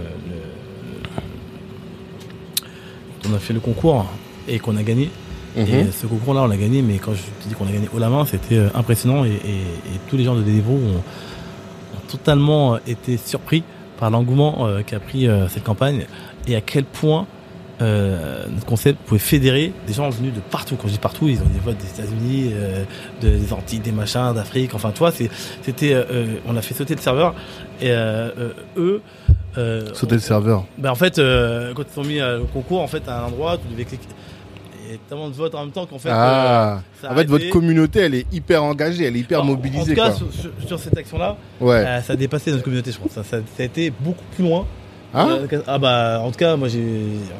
on a fait le concours et qu'on a gagné, et Mhm. ce concours-là, on l'a gagné, mais quand je te dis qu'on a gagné haut la main, c'était euh, impressionnant et, et- et tous les gens de Deliveroo ont, ont totalement euh, été surpris par l'engouement qu'a pris cette campagne et à quel point euh, notre concept pouvait fédérer des gens venus de partout. Quand je dis partout, ils ont des votes des États-Unis, euh, de- des Antilles, des machins, d'Afrique. Enfin, toi, c'était, euh, euh, on a fait sauter le serveur et euh, euh, eux. Euh, Sauter le serveur. ben en fait, euh, quand ils ont mis le concours, en fait, à un endroit, tu devais cliquer. Il y a tellement de votes en même temps qu'en fait. ah. euh, ça en fait, votre communauté, elle est hyper engagée, elle est hyper mobilisée. En tout cas, quoi. sur, cette action-là, Ouais. ça a dépassé notre communauté, je pense. Ça, ça- ça a été beaucoup plus loin Ah Euh, ah bah en tout cas moi j'ai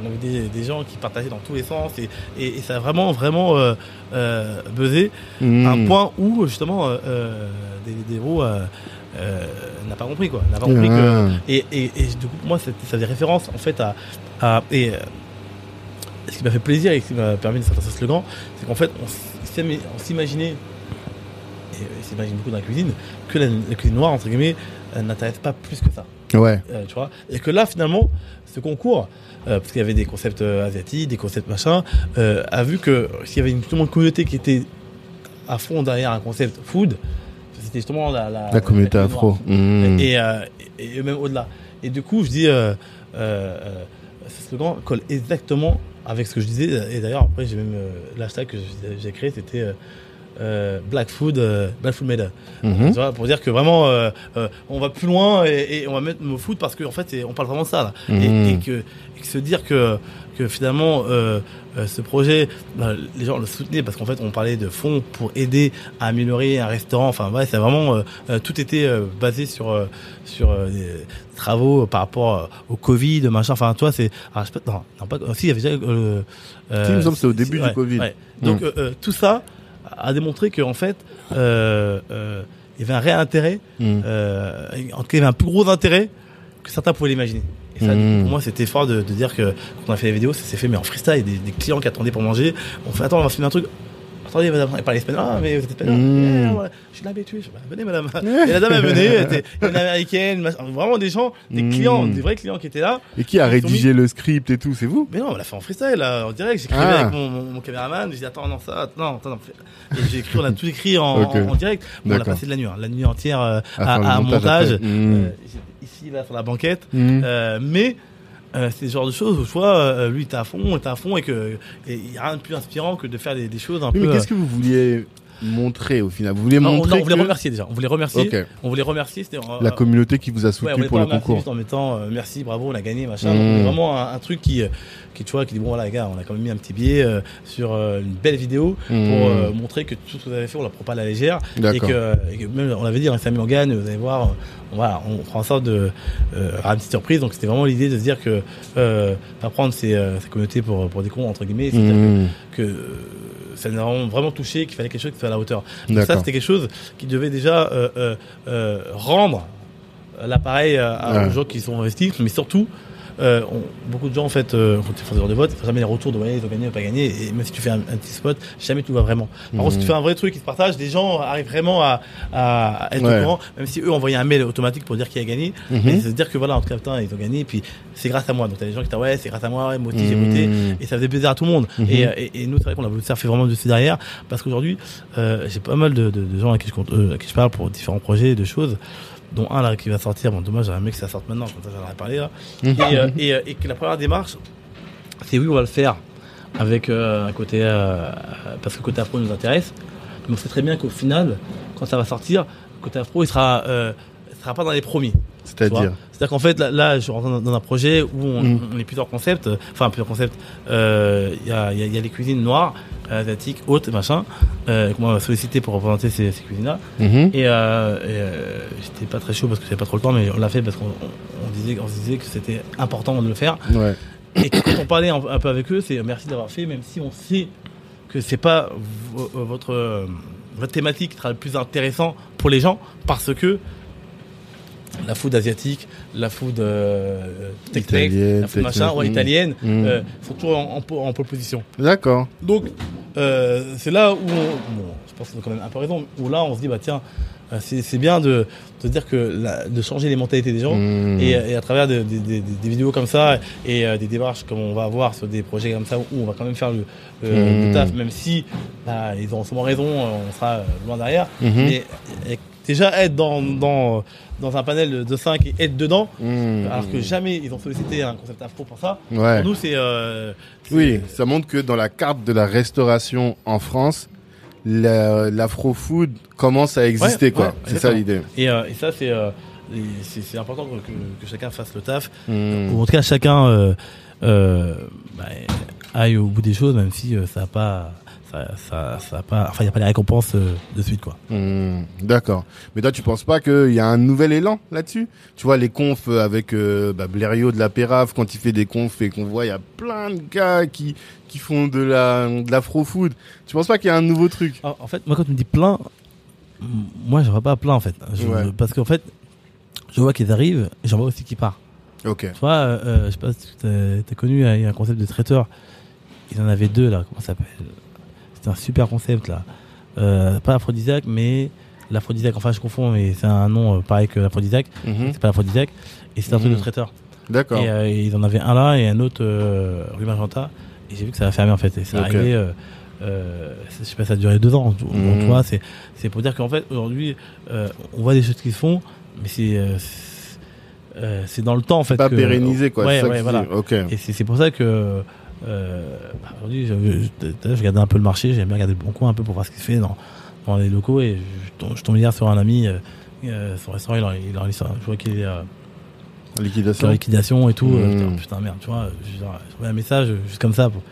on avait des, des gens qui partageaient dans tous les sens et, et, et ça a vraiment vraiment euh, euh, buzzé à un Hmm. point où justement euh, des, euh, n'a pas compris quoi n'a pas compris Ah. et, et, et du coup, moi, ça faisait référence en fait à. à et ce qui m'a fait plaisir et ce qui m'a permis de sortir ce slogan, c'est qu'en fait, on s'im- on s'imaginait, et s'imagine beaucoup dans la cuisine, que la, la cuisine noire, entre guillemets, n'intéresse pas plus que ça. Ouais. Euh, tu vois et que là, finalement, ce concours, euh, parce qu'il y avait des concepts euh, asiatiques, des concepts machin, a vu que s'il y avait une, communauté qui était à fond derrière un concept food, c'était justement la, la, La communauté afro. Hmm. Et, et, et même au-delà. Et du coup, je dis, euh, ce slogan colle exactement avec ce que je disais. Et d'ailleurs, après, j'ai même l'hashtag que j'ai- j'ai créé, c'était euh, Black Food, euh, Black Food. Mhm. Tu vois, pour dire que vraiment, euh, euh, on va plus loin et, et on va mettre le mot food parce qu'en fait, c'est- on parle vraiment de ça là. Et, Mhm. et que, et que se dire que, que finalement, euh, euh, ce projet, bah, les gens le soutenaient parce qu'en fait, on parlait de fonds pour aider à améliorer un restaurant. Enfin, ouais, c'est vraiment tout était basé sur euh, sur euh, des travaux par rapport au Covid, machin. Enfin, toi, c'est pas, non, non, pas. Si, il y avait déjà. Euh, Si, il me semble c'est au début du ouais, Covid. ouais. Donc Mm. tout ça a démontré qu'en fait, euh, euh, il y avait un réel intérêt Hmm. euh, en tout cas, il y avait un plus gros intérêt que certains pouvaient l'imaginer. Et ça, Mhm. pour moi, c'était fort de, de dire que quand on a fait les vidéos, ça s'est fait mais en freestyle. Des, des clients qui attendaient pour manger. On fait attends, on va filmer un truc. Attendez, madame, elle parle espagnol. Ah, mais vous êtes espagnol. Eh, voilà. Je suis là habitué. Je dis, venez, madame. Et la dame, elle venait. Elle était une américaine. Vraiment des gens, des Mhm. clients, des vrais clients qui étaient là. Et qui a rédigé le script et tout C'est vous? Mais non, on l'a fait en freestyle, là, en direct. J'écrivais Ah. avec mon, mon, mon caméraman. Je dis, attends, non, ça, non, attends, non. Et j'ai écrit, on a tout écrit en, en, en direct. Bon, on a passé de la nuit, hein, la nuit entière euh, À montage montage. après. Mm. Euh, ici, là, sur la banquette. Hmm. Euh, mais euh, c'est ce genre de choses où, vois, euh, lui, était à fond, était à fond et que il y a rien de plus inspirant que de faire des, des choses un Oui, peu. mais qu'est-ce que vous vouliez montrer au final Vous non, on, montrer non, on voulait remercier déjà. On voulait remercier. On voulait remercier. Euh, la communauté qui vous a soutenu pour le concours. juste en mettant euh, merci, bravo, on a gagné, machin. Mmh. Donc, vraiment un, un truc qui, euh, qui, tu vois, qui dit bon voilà les gars, on a quand même mis un petit billet euh, sur une belle vidéo pour Mmh. montrer que tout ce que vous avez fait, on la prend pas à la légère et que, et que même on l'avait dit, hein, Samy on gagne, vous allez voir, on, voilà, on prend en sorte de une petite surprise. Donc c'était vraiment l'idée de se dire que pas prendre ces, ces communautés pour pour des cons entre guillemets, c'est-à-dire Hmm. que, que, ça nous a vraiment, touché, qu'il fallait quelque chose qui soit à la hauteur. Donc ça c'était quelque chose qui devait déjà euh, euh, euh, rendre l'appareil à- Ouais. aux gens qui sont investis, mais surtout, euh, on- beaucoup de gens en fait, euh, quand tu fais des de vote, jamais les retours de ouais, ils ont gagné, ils ont pas gagné, et même si tu fais un, un petit spot, jamais tout va vraiment. Par contre, si Mhm. tu fais un vrai truc qui se partage, les gens arrivent vraiment à, à être Ouais. au courant, même si eux envoyaient un mail automatique pour dire qui a gagné, Mhm. mais se dire que voilà, en tout cas, putain, ils ont gagné, et puis c'est grâce à moi. Donc t'as des gens qui disent ouais, c'est grâce à moi, ouais, moi aussi j'ai voté, Hmm. et ça faisait plaisir à tout le monde. Mhm. Et, euh, et, et nous, c'est vrai qu'on a voulu faire fait vraiment dessus derrière, parce qu'aujourd'hui, euh, j'ai pas mal de, de, de gens à qui, je compte, euh, à qui je parle pour différents projets, de choses, dont un là qui va sortir. Bon, dommage, un mec que ça sorte maintenant, comme ça j'en aurais parlé là. Mhm. Et, euh, et, euh, et que la première démarche, c'est oui, on va le faire avec euh, un côté, parce que le côté afro nous intéresse. Mais on sait très bien qu'au final, quand ça va sortir, le côté afro, il sera, il sera pas dans les premiers. C'est-à-dire C'est-à-dire qu'en fait, là, là, je suis rentré dans, un projet où on, Mm. on est plusieurs concepts, enfin plusieurs concepts. Euh, Il y, a, y, a, il y a les cuisines noires, euh, asiatiques, hautes, machin, euh, qu'on m'a sollicité pour représenter ces, ces cuisines-là. Mhm. Et, euh, et, j'étais pas très chaud parce que j'avais pas trop le temps, mais on l'a fait parce qu'on on, on disait, on se disait que c'était important de le faire. Ouais. Et quand on parlait un, peu avec eux, c'est merci d'avoir fait, même si on sait que c'est pas vo- votre, votre thématique qui sera le plus intéressant pour les gens, parce que la food asiatique, la food euh, tech Italienne, la food machin, ouais, mm. italienne, Mm. euh, sont toujours en, en, po- en pole position. D'accord. Donc, euh, c'est là où, on, bon, je pense qu'on a quand même un peu raison, où là on se dit, bah tiens, euh, c'est bien de, de dire que la- de changer les mentalités des gens. Hmm. Et, et à travers de- de- de- des vidéos comme ça et des démarches comme on va avoir sur des projets comme ça où on va quand même faire le, le- Mm. le taf, même si bah, ils ont sûrement raison, on sera loin derrière. Mhm. Mais déjà être dans, dans, dans un panel de 5 et être dedans, Hmm. alors que jamais ils ont sollicité un concept afro pour ça, Ouais. pour nous c'est... euh, Oui, ça montre que dans la carte de la restauration en France, la- l'afro-food commence à exister, Ouais, quoi. ouais, c'est ça l'idée. Et, euh, et ça c'est euh, c'est c'est important que, que- chacun fasse le taf. Hmm. Ou en tout cas chacun bah, aille au bout des choses, même si ça n'a pas, ça, ça, pas, enfin, il n'y a pas les récompenses euh, de suite, quoi. Hmm, D'accord. Mais toi, tu penses pas qu'il y a un nouvel élan là-dessus? Tu vois, les confs avec euh, bah, Blériot de la Pérave, quand il fait des confs et qu'on voit, il y a plein de gars qui qui font de la de l'afro-food. Tu penses pas qu'il y a un nouveau truc? En en fait, moi, quand tu me dis plein, moi, je vois pas plein, en fait. Je- Ouais. Parce qu'en fait, je vois qu'ils arrivent, et j'en vois aussi qu'ils partent. Ok. Tu vois, euh, euh, je sais pas si t'as t'as connu, il y a un concept de traiteur. Ils en avaient deux, là. Comment ça s'appelle? C'était un super concept, là. Euh, pas aphrodisiaque, mais l'aphrodisiaque. Enfin, je confonds, mais c'est un nom euh, pareil que l'aphrodisiaque. Mhm. C'est pas l'aphrodisiaque. Et c'est un truc Mhm. de traiteur. D'accord. Et euh, ils en avaient un là et un autre euh, rue Magenta. Et j'ai vu que ça a fermé en fait. Et c'est Ok. arrivé. Euh, euh, je sais pas, ça a duré deux ans. Mhm. tu vois, c'est c'est pour dire qu'en fait aujourd'hui, euh, on voit des choses qui se font, mais c'est euh, c'est- euh, c'est dans le temps en fait. pas que- pérennisé quoi. Ouais, c'est ça ouais, que tu voilà. dis. Ok. Et c'est c'est pour ça que euh, aujourd'hui, je, je, je- regardais un peu le marché. J'aime bien regarder le bon coin un peu pour voir ce qui se fait dans, dans les locaux. Et je, tombe- je hier sur un ami. Euh, euh, son restaurant, il en, il en, je vois qu'il est euh, Liquidation. liquidation et tout. Mmh. euh, putain, putain, merde, tu vois. Envoyé un message euh, juste comme ça pour,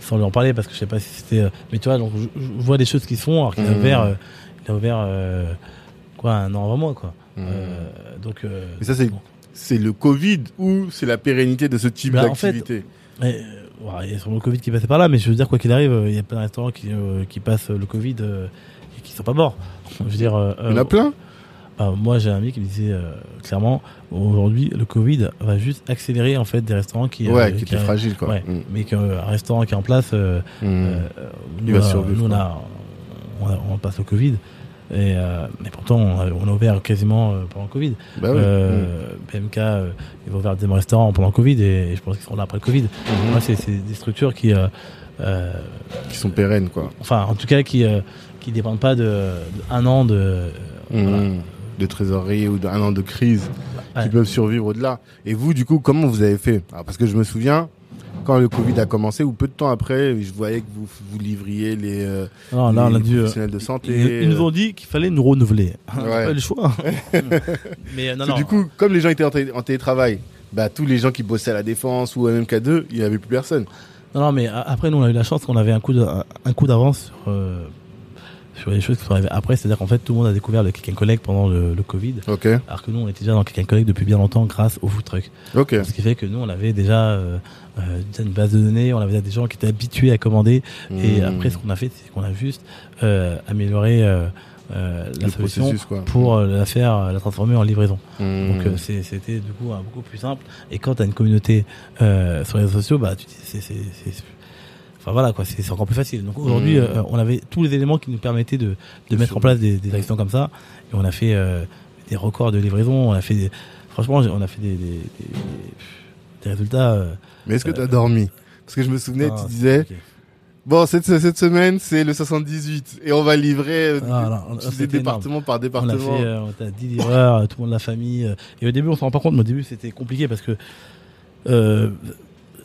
sans lui en parler parce que je sais pas si c'était. euh, mais tu vois, donc je, je vois des choses qui se font alors qu'il a Mmh. ouvert, euh, il a ouvert euh, quoi un an avant moi quoi. Euh, donc. euh, Mais ça c'est bon. c'est le Covid ou c'est la pérennité de ce type Bah, en fait, d'activité? Mais, euh, il y a sûrement le Covid qui passait par là, mais je veux dire, quoi qu'il arrive, il y a plein de restaurants qui, euh, qui passent le Covid euh, et qui sont pas morts. Je veux dire, euh, Il y en a plein bah, moi j'ai un ami qui me disait euh, clairement, aujourd'hui, le Covid va juste accélérer en fait des restaurants qui. Ouais, euh, qui était fragile quoi. Ouais, Mm. mais qu'un restaurant qui est en place, euh, nous, Il va on a- survivre, nous, on, quoi. a, on, a- on passe au Covid. Et euh, mais pourtant, on a, on a ouvert quasiment euh, pendant le Covid. Bah oui. Euh, PMK, euh, ils vont ouvrir des restaurants pendant le Covid et, je pense qu'ils seront là après le Covid. Mhm. Moi, c'est des structures qui, euh, euh, Qui sont pérennes quoi. enfin, en tout cas, qui euh, qui dépendent pas de, de un an de. voilà. Mm. De trésorerie ou d'un an de crise Ouais. qui peuvent survivre au-delà. Et vous, du coup, comment vous avez fait? Alors, Parce que je me souviens, quand le Covid a commencé, ou peu de temps après, je voyais que vous, vous livriez les, euh, Non, là, on a les dû. euh, professionnels de santé. ils, ils nous ont dit qu'il fallait nous renouveler. Ouais. pas le choix. Mais euh, non, non. du coup, comme les gens étaient en, té- en télétravail, bah, tous les gens qui bossaient à la défense ou à MK2, il n'y avait plus personne. Non, non, mais après, nous, on a eu la chance qu'on avait un coup un d'avance sur, euh, sur les choses qui sont arrivées après. C'est-à-dire qu'en fait, tout le monde a découvert le click and collect pendant le, le Covid. Alors que nous, on était déjà dans le click and collect depuis bien longtemps grâce au food truck. Ce qui fait que nous, on avait déjà euh, euh, déjà une base de données, on avait déjà des gens qui étaient habitués à commander. Et Mm. après, ce qu'on a fait, c'est qu'on a juste euh, amélioré euh, euh, la le solution pour euh, la faire, euh, la transformer en livraison. Mm. Donc c'était du coup beaucoup plus simple. Et quand tu as une communauté sur les réseaux sociaux, bah c'est- Enfin voilà quoi, c'est encore plus facile. Donc aujourd'hui, Mhm. euh, on avait tous les éléments qui nous permettaient de, de mettre sûr. en place des, des actions comme ça. Et on a fait euh, des records de livraison. On a fait, des, franchement, on a fait des, des, des, des résultats. euh, Mais est-ce que tu as dormi? Parce que je me souvenais, ah, tu disais, ok. bon, cette, cette semaine, c'est le 78. Et on va livrer euh, Ah, non, ça, disais c'était département par On a département. fait, euh, on a 10 livreurs, euh, tout le monde de la famille. euh, et au début, on s'en rend pas compte, mais au début, c'était compliqué parce que euh,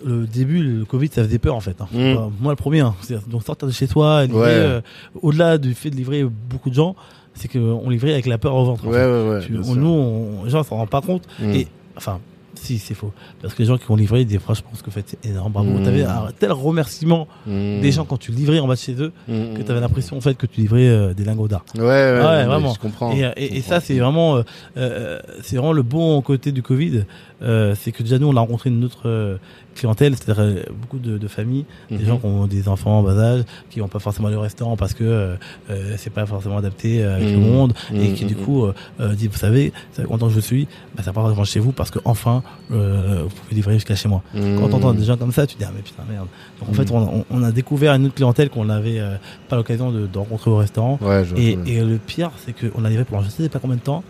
le début, le Covid, ça faisait peur en fait. hein. Mm. Enfin, moi, le premier. hein. Donc sortir de chez toi, livrer, Ouais. euh, au-delà du fait de livrer beaucoup de gens, c'est qu'on livrait avec la peur au ventre. en Ouais, fait. ouais, ouais. Tu- on- nous, on, les gens s'en rendent pas compte. Mm. Et enfin, si c'est faux, parce que les gens qui ont livré, ils disent franchement, ce que vous faites, c'est énorme. Bravo. Mm. T'avais un tel remerciement Mm. des gens quand tu livrais en bas de chez eux que t'avais l'impression en fait que tu livrais euh, des lingots d'art. Ouais, ouais, Ah ouais, mais vraiment. Je comprends. Et, euh, je et, et comprends. ça, c'est vraiment, euh, euh, c'est vraiment le bon côté du Covid. Euh, c'est que déjà nous, on a rencontré une autre euh, clientèle, c'est-à-dire euh, beaucoup de, de familles, des Mhm. gens qui ont des enfants en bas âge, qui n'ont pas forcément aller au restaurant parce que euh, euh, c'est pas forcément adapté euh, avec le Mhm. monde, et Mhm, qui du coup euh, dit, vous savez, longtemps que je suis, bah, ça part vraiment chez vous parce que enfin, euh, vous pouvez livrer jusqu'à chez moi. Quand t'entends des gens comme ça, tu te dis ah mais putain merde. Donc en fait, on, on- on a découvert une autre clientèle qu'on n'avait euh, pas l'occasion de, de rencontrer au restaurant. Ouais, et le pire, c'est qu'on a livré pendant je sais pas combien de temps.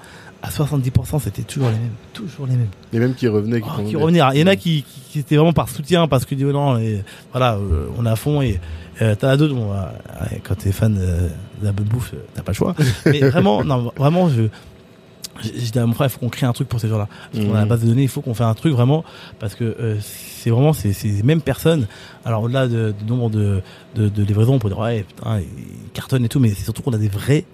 À 70%, c'était toujours les mêmes. Toujours les mêmes. Les mêmes qui revenaient, qui Oh, qui revenaient. Il y en a qui, qui, qui étaient vraiment par soutien parce que oh non, et, voilà, euh, on est à fond. Et euh, t'as d'autres, bon, euh, ouais, quand t'es fan euh, de la bonne bouffe, t'as pas le choix. Mais vraiment, non, vraiment, je. J'ai dit à mon frère, il faut qu'on crée un truc pour ces gens-là. Parce qu'on a la Mhm. base de données, il faut qu'on fasse un truc vraiment, parce que euh, c'est vraiment ces, ces mêmes personnes. Alors au-delà de- du nombre de, de, de livraisons, on peut dire ouais putain, ils cartonnent et tout, mais c'est surtout qu'on a des vrais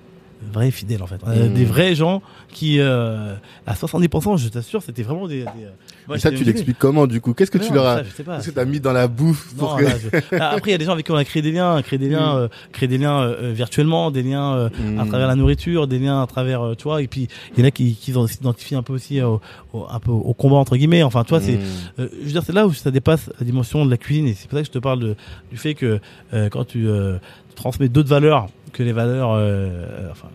vrais fidèles en fait. On a Mm. Des vrais gens qui, euh, à 70%, je t'assure, c'était vraiment des. des euh, moi, Et ça, tu l'expliques comment, du coup? Qu'est-ce que tu leur as, qu'est-ce que t'as mis dans la bouffe pour Non, que... là, je- Après, il y a des gens avec qui on a créé des liens, créé des liens, Mm. euh, créé des liens euh, euh, virtuellement, des liens euh, à Mm. travers la nourriture, des liens à travers, tu vois. Et puis il y en a qui, qui s'identifient un peu aussi au, au- un peu au combat entre guillemets. Enfin, tu vois, c'est, Mm. euh, je veux dire, c'est là où ça dépasse la dimension de la cuisine. Et c'est pour ça que je te parle de, du fait que euh, quand tu euh, transmets d'autres valeurs que les valeurs, euh, enfin,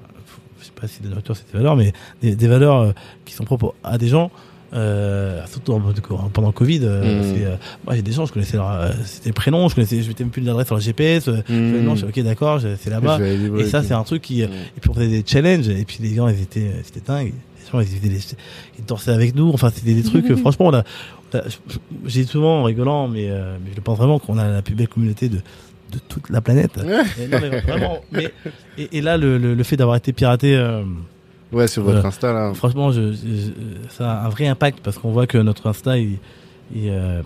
je sais pas si nourriture c'est des valeurs, mais des, des valeurs euh, qui sont propres à des gens. Euh, surtout en mode co- pendant le Covid, euh, Mm. euh, moi j'ai des gens, je connaissais leur, euh, c'était prénom, je connaissais, je mettais même plus l'adresse sur le GPS, euh, je faisais, Mm. non, je ok d'accord, c'est là-bas. Et ça c'est un truc qui, euh, Mm. et puis on faisait des challenges, et puis les gens ils étaient, c'était dingue. Les gens ils des, ils dansaient avec nous, enfin c'était des trucs, franchement on a, j'ai souvent en rigolant, mais, euh, mais je pense vraiment qu'on a la plus belle communauté de, de toute la planète. Et non, mais vraiment, mais, et, et là le, le, le fait d'avoir été piraté, euh, Ouais, sur votre Euh, Insta, là. Franchement, je, je- ça a un vrai impact parce qu'on voit que notre Insta, il, il, euh,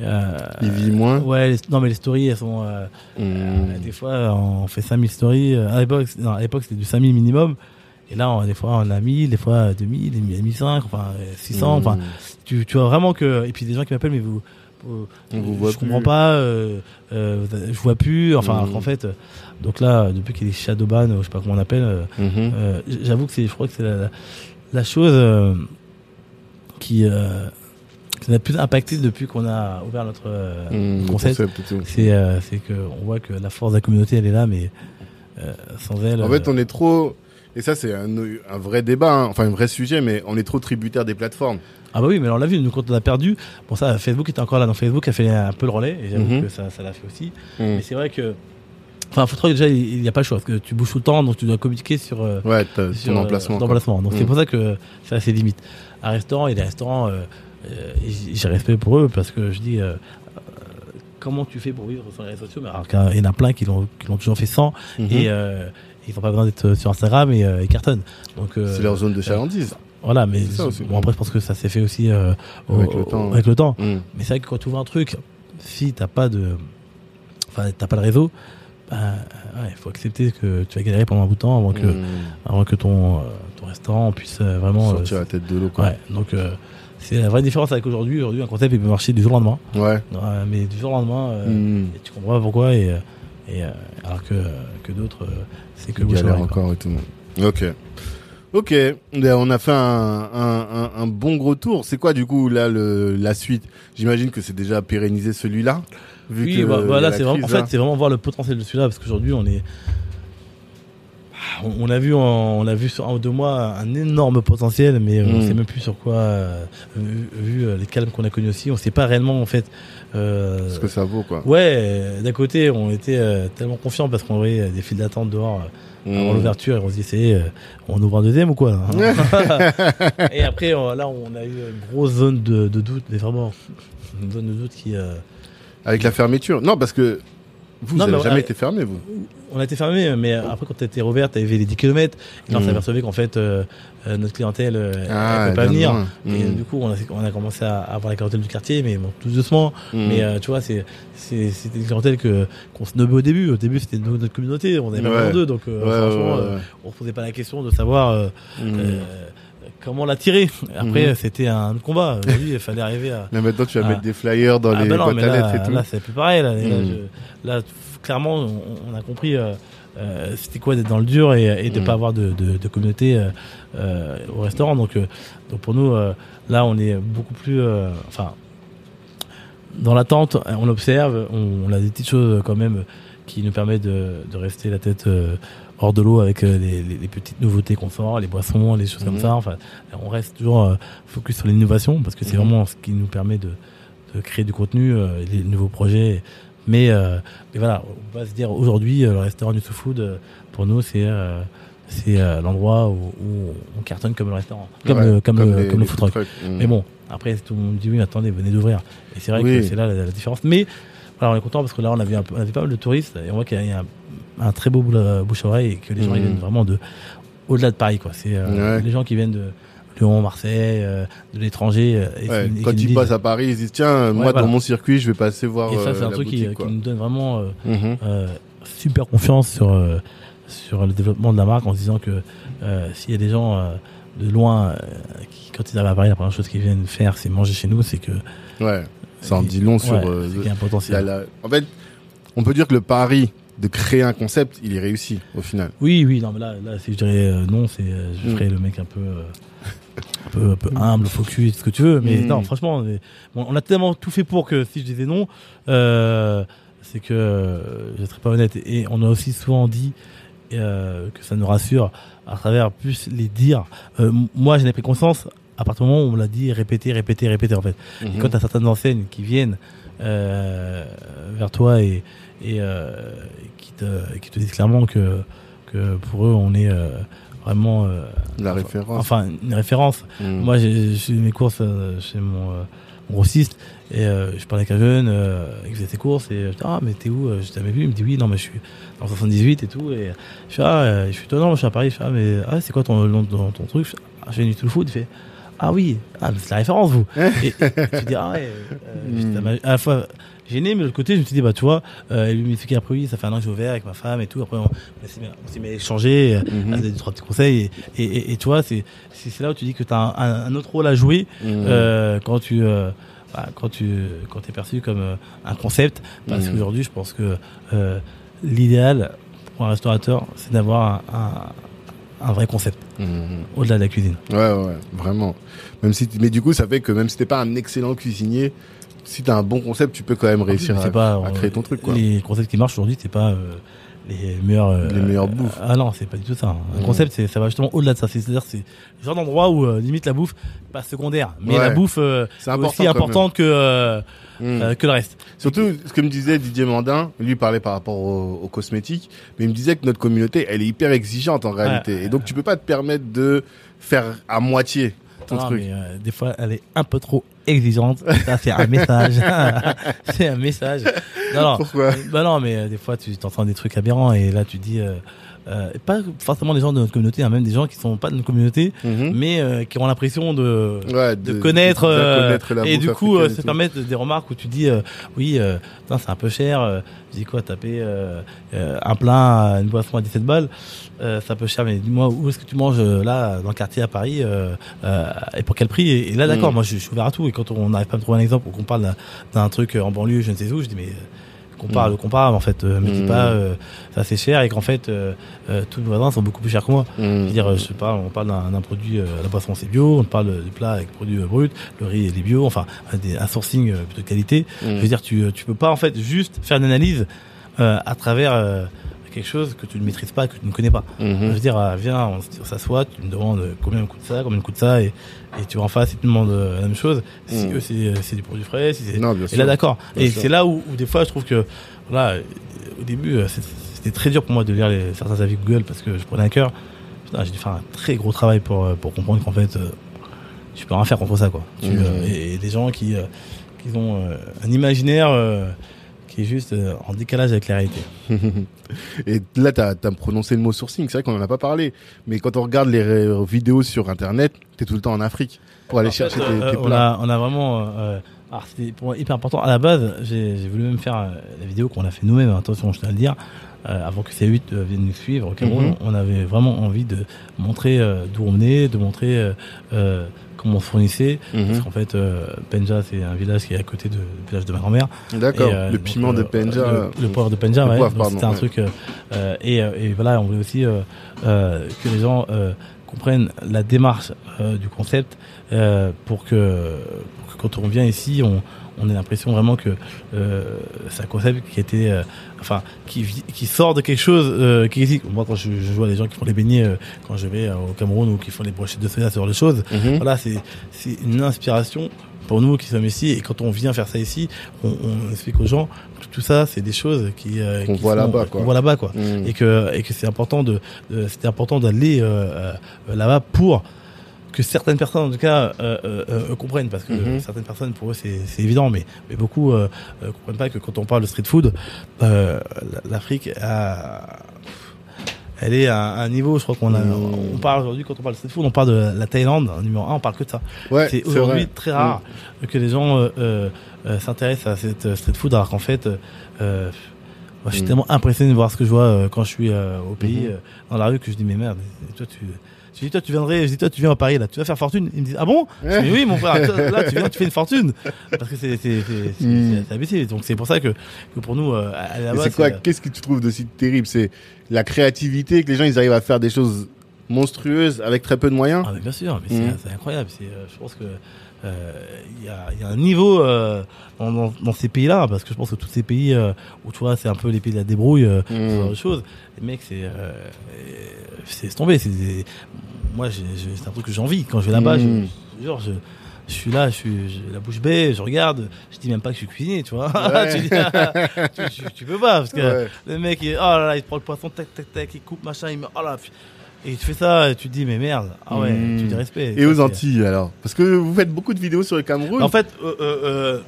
euh, Il vit moins. Ouais, les- non mais les stories, elles sont euh, Mm. euh, des fois on fait 5000 stories. euh, À l'époque, non, à l'époque c'était du 5000 minimum. Et là, on, des fois on a 1000, des fois 2000, des 1005, enfin euh, 600. Enfin, Mm. tu, tu vois vraiment que. Et puis des gens qui m'appellent, mais vous. Vous- On vous voit je plus. comprends pas, euh, euh, je vois plus. Enfin, Mhm. alors qu'en fait, euh, donc là, depuis qu'il est Shadowban, ou je sais pas comment on appelle, euh, Mhm. euh, J'avoue que c'est, je crois que c'est la, la, la chose euh, qui, euh, qui nous a plus impacté depuis qu'on a ouvert notre euh, le concept. C'est, euh, que on voit que la force de la communauté, elle est là, mais euh, sans elle. En fait, euh, on est trop. Et ça, c'est un, un vrai débat, hein. enfin un vrai sujet, mais on est trop tributaire des plateformes. Ah bah oui, mais on l'a vu, nous quand on a perdu, bon ça, Facebook était encore là, dans Facebook a fait un peu le relais, et j'avoue Mhm. que ça, ça l'a fait aussi. Mm. Mais c'est vrai que, enfin, faut déjà, il n'y a pas le choix, parce que tu bouges tout le temps, donc tu dois communiquer sur. euh, Ouais, sur, ton euh, emplacement. Donc c'est Mm. pour ça que ça a ses limites. Un restaurant, il y a des restaurants, euh, et j- j'ai respect pour eux parce que je dis, euh, comment tu fais pour vivre sur les réseaux sociaux? Mais alors qu'il y en a plein qui l'ont qui l'ont toujours fait sans Mhm. et euh, ils n'ont pas besoin d'être sur Instagram et ils cartonnent. Donc c'est leur zone de chalandise. Voilà, mais aussi. bon après je pense que ça s'est fait aussi euh, au- Avec le temps, au- avec le temps. Mm. Mais c'est vrai que quand tu ouvres un truc, si t'as pas de, enfin t'as pas de réseau, bah, ouais, faut accepter que tu vas galérer pendant un bout de temps avant que Mm. avant que ton, euh, ton restaurant puisse euh, vraiment. euh, Sortir la tête de l'eau, quoi. ouais, donc euh, c'est la vraie différence avec aujourd'hui. Aujourd'hui, un concept il peut marcher du jour au lendemain, Ouais. Mais du jour au lendemain, euh, Mm. tu comprends pas pourquoi. Et, euh, et euh, alors que que d'autres, euh, c'est que le encore et tout. Ok. Ok, Là, on a fait un, un, un, un bon gros tour. C'est quoi du coup là le, la suite? J'imagine que c'est déjà pérennisé celui-là. Vu Oui, que bah, la c'est vraiment, en fait, c'est vraiment voir le potentiel de celui-là parce qu'aujourd'hui, on est, on, a vu, en- on a vu sur un ou deux mois un énorme potentiel, mais euh, on Mm. sait même plus sur quoi. euh, vu, vu, euh, les calmes qu'on a connus aussi, on sait pas réellement en fait. Euh, ce que ça vaut quoi. Ouais, d'un côté, on était euh, tellement confiants parce qu'on voyait des files d'attente dehors avant Mm. l'ouverture et on se dit, c'est, euh, on ouvre un deuxième ou quoi là hein Et après, on- là, on a eu une grosse zone de, de doute, mais vraiment une zone de doute qui. euh, Avec la fermeture. Non, parce que vous, Non, vous mais avez jamais été fermé vous. On a été fermé, mais après quand t'as été rouvert, t'avais les 10 km. Et là, on Mm. s'apercevait qu'en fait, euh, euh, notre clientèle, euh, Ah, elle peut pas venir. loin. Et euh, du coup, on a, on a commencé à avoir la clientèle du quartier, mais bon, tout doucement. Mm. Mais euh, tu vois, c'est c'est- c'était une clientèle que qu'on se nommait au début. Au début, c'était notre communauté. On avait pas Ouais. besoin d'eux, donc Ouais, franchement, ouais, on se posait pas la question de savoir euh, Comment l'attirer. Après, Mhm. c'était un combat. Aujourd'hui, il fallait arriver à. Là maintenant, tu vas Ah. mettre des flyers dans Ah les bah non, boîtes mais à là, lettres et tout. là, c'est plus pareil. Là, Là, je- là, f- clairement, on, on a compris euh, euh, c'était quoi d'être dans le dur et, et de Mm. pas avoir de, de, de communauté euh, euh, au restaurant. Donc, euh, donc pour nous, euh, là, on est beaucoup plus, euh, enfin, dans l'attente. On observe, on, on a des petites choses quand même qui nous permettent de, de rester la tête euh, hors de l'eau avec euh, les, les- les petites nouveautés qu'on sort, les boissons, les choses comme Mhm. ça. Enfin, on reste toujours euh, focus sur l'innovation parce que c'est Mhm. vraiment ce qui nous permet de, de créer du contenu, euh, les nouveaux projets. Mais, euh, mais voilà, on va se dire aujourd'hui, le restaurant du Food, pour nous, c'est euh, c'est euh, l'endroit où, où on cartonne comme le restaurant, comme, Ouais, le, comme, le, les- comme le food truck. Mm. Mais bon, après, tout le monde dit oui, mais attendez, venez d'ouvrir. Et c'est vrai Oui. que c'est là la, la différence. Mais voilà, on est content parce que là, on a vu, un peu, on a vu pas mal de touristes et on voit qu'il y a un, un très beau boule- bouche à oreille et que les gens ils Mhm. viennent vraiment de au-delà de Paris. quoi. C'est euh, Ouais. les gens qui viennent de Lyon, Marseille, euh, de l'étranger. euh, Ouais, quand ils passent à Paris, ils disent tiens, moi voilà. dans mon circuit, je vais passer voir. Et ça, euh, c'est un truc qui, boutique, qui quoi. nous donne vraiment euh, Mhm. euh, super confiance sur, euh, sur le développement de la marque en se disant que euh, s'il y a des gens euh, de loin euh, qui, quand ils arrivent à Paris, la première chose qu'ils viennent faire, c'est manger chez nous, c'est que Ouais. Ça en dit long sur. Euh, y a un potentiel. la- En fait, on peut dire que le pari de créer un concept, il est réussi au final. Oui, oui, non, mais là, là si je dirais euh, non, c'est euh, je Mm. ferais le mec un peu, euh, un peu, un peu humble, focus, ce que tu veux. Mais Mm. non, franchement, on, est- bon, on a tellement tout fait pour que si je disais non, c'est que je serais pas honnête. Et on a aussi souvent dit que ça nous rassure à travers plus les dire. M- moi, j'en ai pris conscience à partir du moment où on me l'a dit, répéter, répéter, répéter en fait. Et Mhm. quand tu as certaines enseignes qui viennent vers toi et, et euh, qui, te, qui te disent clairement que, que pour eux, on est euh, vraiment euh, La référence. Enfin, une référence. Mhm. Moi, j'ai j'ai fait mes courses euh, chez mon, euh, mon grossiste et je parlais avec un jeune qui faisait ses courses et je dis ah mais t'es où je t'avais vu il me dit oui non mais je suis dans 78 et tout et je suis ah je suis toi non je suis à Paris je fais ah mais ah c'est quoi ton ton, ton, ton truc? Ah, viens du tout le foot il fait ah oui ah c'est la référence vous et, et je dis ah ouais Mm. j'étais à ma- à la fois gêné mais de l'autre côté je me suis dit bah tu vois euh, lui m'expliquait après oui ça fait un an que j'ai ouvert avec ma femme et tout après on, on s'est mis- à échanger euh, Mhm. à donner deux trois petits conseils et, et, et, et tu vois c'est là où tu dis que tu as un, un- autre rôle à jouer Mhm. euh, quand tu euh, bah, quand tu quand es perçu comme euh, un concept parce Mhm. qu'aujourd'hui je pense que euh, l'idéal pour un restaurateur c'est d'avoir un, un, un vrai concept Mhm. au-delà de la cuisine Ouais, ouais, ouais, vraiment. Même si, mais du coup, ça fait que même si t'es pas un excellent cuisinier, si t'as un bon concept, tu peux quand même réussir à, c'est pas, à euh, créer ton truc, quoi. les concepts qui marchent aujourd'hui c'est pas euh, les meilleurs euh, Les meilleures bouffes. ah non c'est pas du tout ça un Mhm. concept c'est ça va justement au-delà de ça C'est- c'est-à-dire c'est le genre d'endroit où euh, limite la bouffe pas secondaire mais Ouais. la bouffe euh, C'est important. aussi importante que euh, euh, que le reste Surtout, ce que me disait Didier Mandin, lui parlait par rapport aux, aux cosmétiques, mais il me disait que notre communauté, elle est hyper exigeante en réalité. Et donc, tu peux pas te permettre de faire à moitié ton Non, truc. mais euh, des fois, elle est un peu trop exigeante. Ça, c'est un message. c'est un message. Non, non. Pourquoi? Bah non, mais euh, des fois, tu t'entends des trucs aberrants et là, tu dis, euh, pas forcément des gens de notre communauté, hein, même des gens qui sont pas de notre communauté, Mhm. mais euh, qui ont l'impression de Ouais, de connaître de euh, connaître et du coup euh, ça permet de- des remarques où tu dis euh, oui euh, c'est un peu cher euh, je dis quoi taper un plein une boisson à 17 balles euh, c'est un peu cher mais dis-moi où est-ce que tu manges là dans le quartier à Paris euh, euh, et pour quel prix et, et là d'accord Mm. moi je, je suis ouvert à tout et quand on n'arrive pas à me trouver un exemple ou qu'on parle d'un- d'un truc en banlieue je ne sais où je dis mais euh, compare Mm. le compare en fait euh, me dis Mm. pas euh, ça c'est cher et qu'en fait euh, euh, tous nos voisins sont beaucoup plus chers que moi je veux Mhm. dire, je sais pas, on parle d'un produit, euh, la boisson c'est bio, on parle du plat avec produits euh, bruts, le riz il est bio, enfin un des- un sourcing euh, de qualité. Mhm. Je veux dire, tu tu peux pas en fait juste faire une analyse euh, à travers euh, quelque chose que tu ne maîtrises pas, que tu ne connais pas. Je Mhm. veux dire, euh, viens, on, s'assoit, tu me demandes combien me coûte ça, combien me coûte ça, et, et tu vas en face et tu me demandes euh, la même chose. Si Mhm. eux c'est euh, c'est du produit frais, si c'est Non, bien et sûr. là, d'accord. Et c'est là où, où des fois, je trouve que, voilà, au début, c'était très dur pour moi de lire les, certains avis Google parce que je prenais à cœur. Putain, j'ai dû faire un très gros travail pour, pour comprendre qu'en fait, euh, tu peux rien faire contre ça, quoi. Tu, Mhm. euh, et, et des gens qui, euh, qui ont un imaginaire qui est juste euh, en décalage avec la réalité. Et là, t'as as prononcé le mot sourcing. C'est vrai qu'on en a pas parlé. Mais quand on regarde les vidéos sur Internet, t'es tout le temps en Afrique pour aller En chercher fait, tes, euh, tes on, a, on a vraiment. euh, alors c'était pour moi hyper important. À la base, j'ai voulu même faire euh, la vidéo qu'on a fait nous-mêmes. Attention, je tiens à le dire. euh, avant que C8 euh, vienne nous suivre au Cameroun, Mhm. on avait vraiment envie de montrer euh, d'où on venait, de montrer euh, euh, comment on se fournissait. Parce Mhm. qu'en fait, euh, Penja, c'est un village qui est à côté de- du village de ma grand-mère. D'accord. Euh, le piment de euh, Penja. Le, le poivre de Penja, ouais. C'était un truc. et, et voilà, on voulait aussi que les gens comprennent la démarche du concept pour, que, pour que quand on vient ici, on, on ait l'impression vraiment que euh, c'est un concept qui était, euh, enfin, qui, qui sort de quelque chose euh, qui existe. Moi, quand je, je vois les gens qui font les beignets euh, quand je vais euh, au Cameroun ou qui font les brochettes de soya, ce genre de choses, Mhm. voilà, c'est c'est une inspiration pour nous qui sommes ici. Et quand on vient faire ça ici, on, on explique aux gens que tout ça, c'est des choses qui euh, Qu'on qui voit là-bas, quoi. qu'on voit là-bas, quoi. Mhm. Et que et que c'est important de, de- c'était important d'aller euh, euh, là-bas pour que certaines personnes en tout cas euh, euh, euh, comprennent parce que Mhm. certaines personnes pour eux c'est évident mais mais beaucoup comprennent pas que quand on parle de street food l'Afrique a elle est à un niveau, je crois qu'on a, Mhm. on parle aujourd'hui quand on parle de street food, on parle de la Thaïlande, numéro un, on parle que de ça Ouais, c'est aujourd'hui très rare que les gens euh, euh, euh, s'intéressent à cette street food alors qu'en fait euh, Moi, je suis Mm. tellement impressionné de voir ce que je vois quand je suis au pays, Mhm. dans la rue, que je dis, mais merde, toi, tu. Je dis, toi, tu viendrais, je dis, toi, tu viens à Paris, là, tu vas faire fortune. Ils me disent, ah bon? Je dis, oui, mon frère, là, tu viens, tu fais une fortune. Parce que c'est, c'est, c'est, Mm. c'est abusé. Donc, c'est pour ça que, que pour nous, euh, Mais là-bas, c'est quoi? euh, Qu'est-ce que tu trouves de si terrible? C'est la créativité que les gens ils arrivent à faire des choses monstrueuses avec très peu de moyens? Ah, mais bien sûr, mais c'est, c'est incroyable. C'est, euh, je pense que euh, il y, a, y a un niveau euh, dans, dans, dans ces pays-là, parce que je pense que tous ces pays euh, où tu vois, c'est un peu les pays de la débrouille, euh, Mhm. ce genre de choses. Les mecs, c'est, euh, c'est tombé. C'est, des- moi, c'est un truc que j'ai envie. Quand je vais là-bas, je, je, genre, je, je suis là, je suis la bouche bée, je regarde, je dis même pas que je suis cuisinier, tu vois. Ouais. tu, dis, ah, tu, tu- tu peux pas, parce que Ouais. le mec, il, oh là là, il prend le poisson, tac, tac, tac, il coupe, machin, il me, oh là, et tu fais ça, tu te dis, mais merde, ah ouais, tu dis respect. Et Ça, aux Antilles alors? Parce que vous faites beaucoup de vidéos sur le Cameroun. En fait, euh, euh, euh,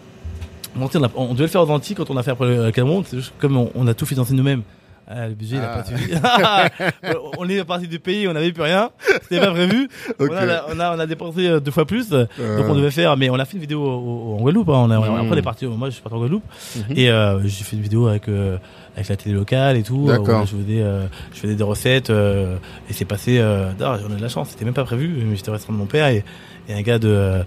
on, on, a- on devait le faire aux Antilles quand on a fait après le Cameroun, c'est juste comme on, on a tout financé nous-mêmes. Ah, le budget, il a Ah. pas suivi. on est parti du pays, on n'avait plus rien. C'était pas prévu. On, a, on, a, on a dépensé euh, deux fois plus. Euh. Donc on devait faire, mais on a fait une vidéo en Guadeloupe. Hein. On a. Après, on est parti, moi je suis parti en Guadeloupe. Mhm. Et euh, j'ai fait une vidéo avec, euh, avec la télé locale et tout. euh, D'accord. où je faisais, euh, je faisais des recettes. euh, et c'est passé, j'en ai de la chance, c'était même pas prévu. mais J'étais au restaurant de mon père et, et un gars de, euh,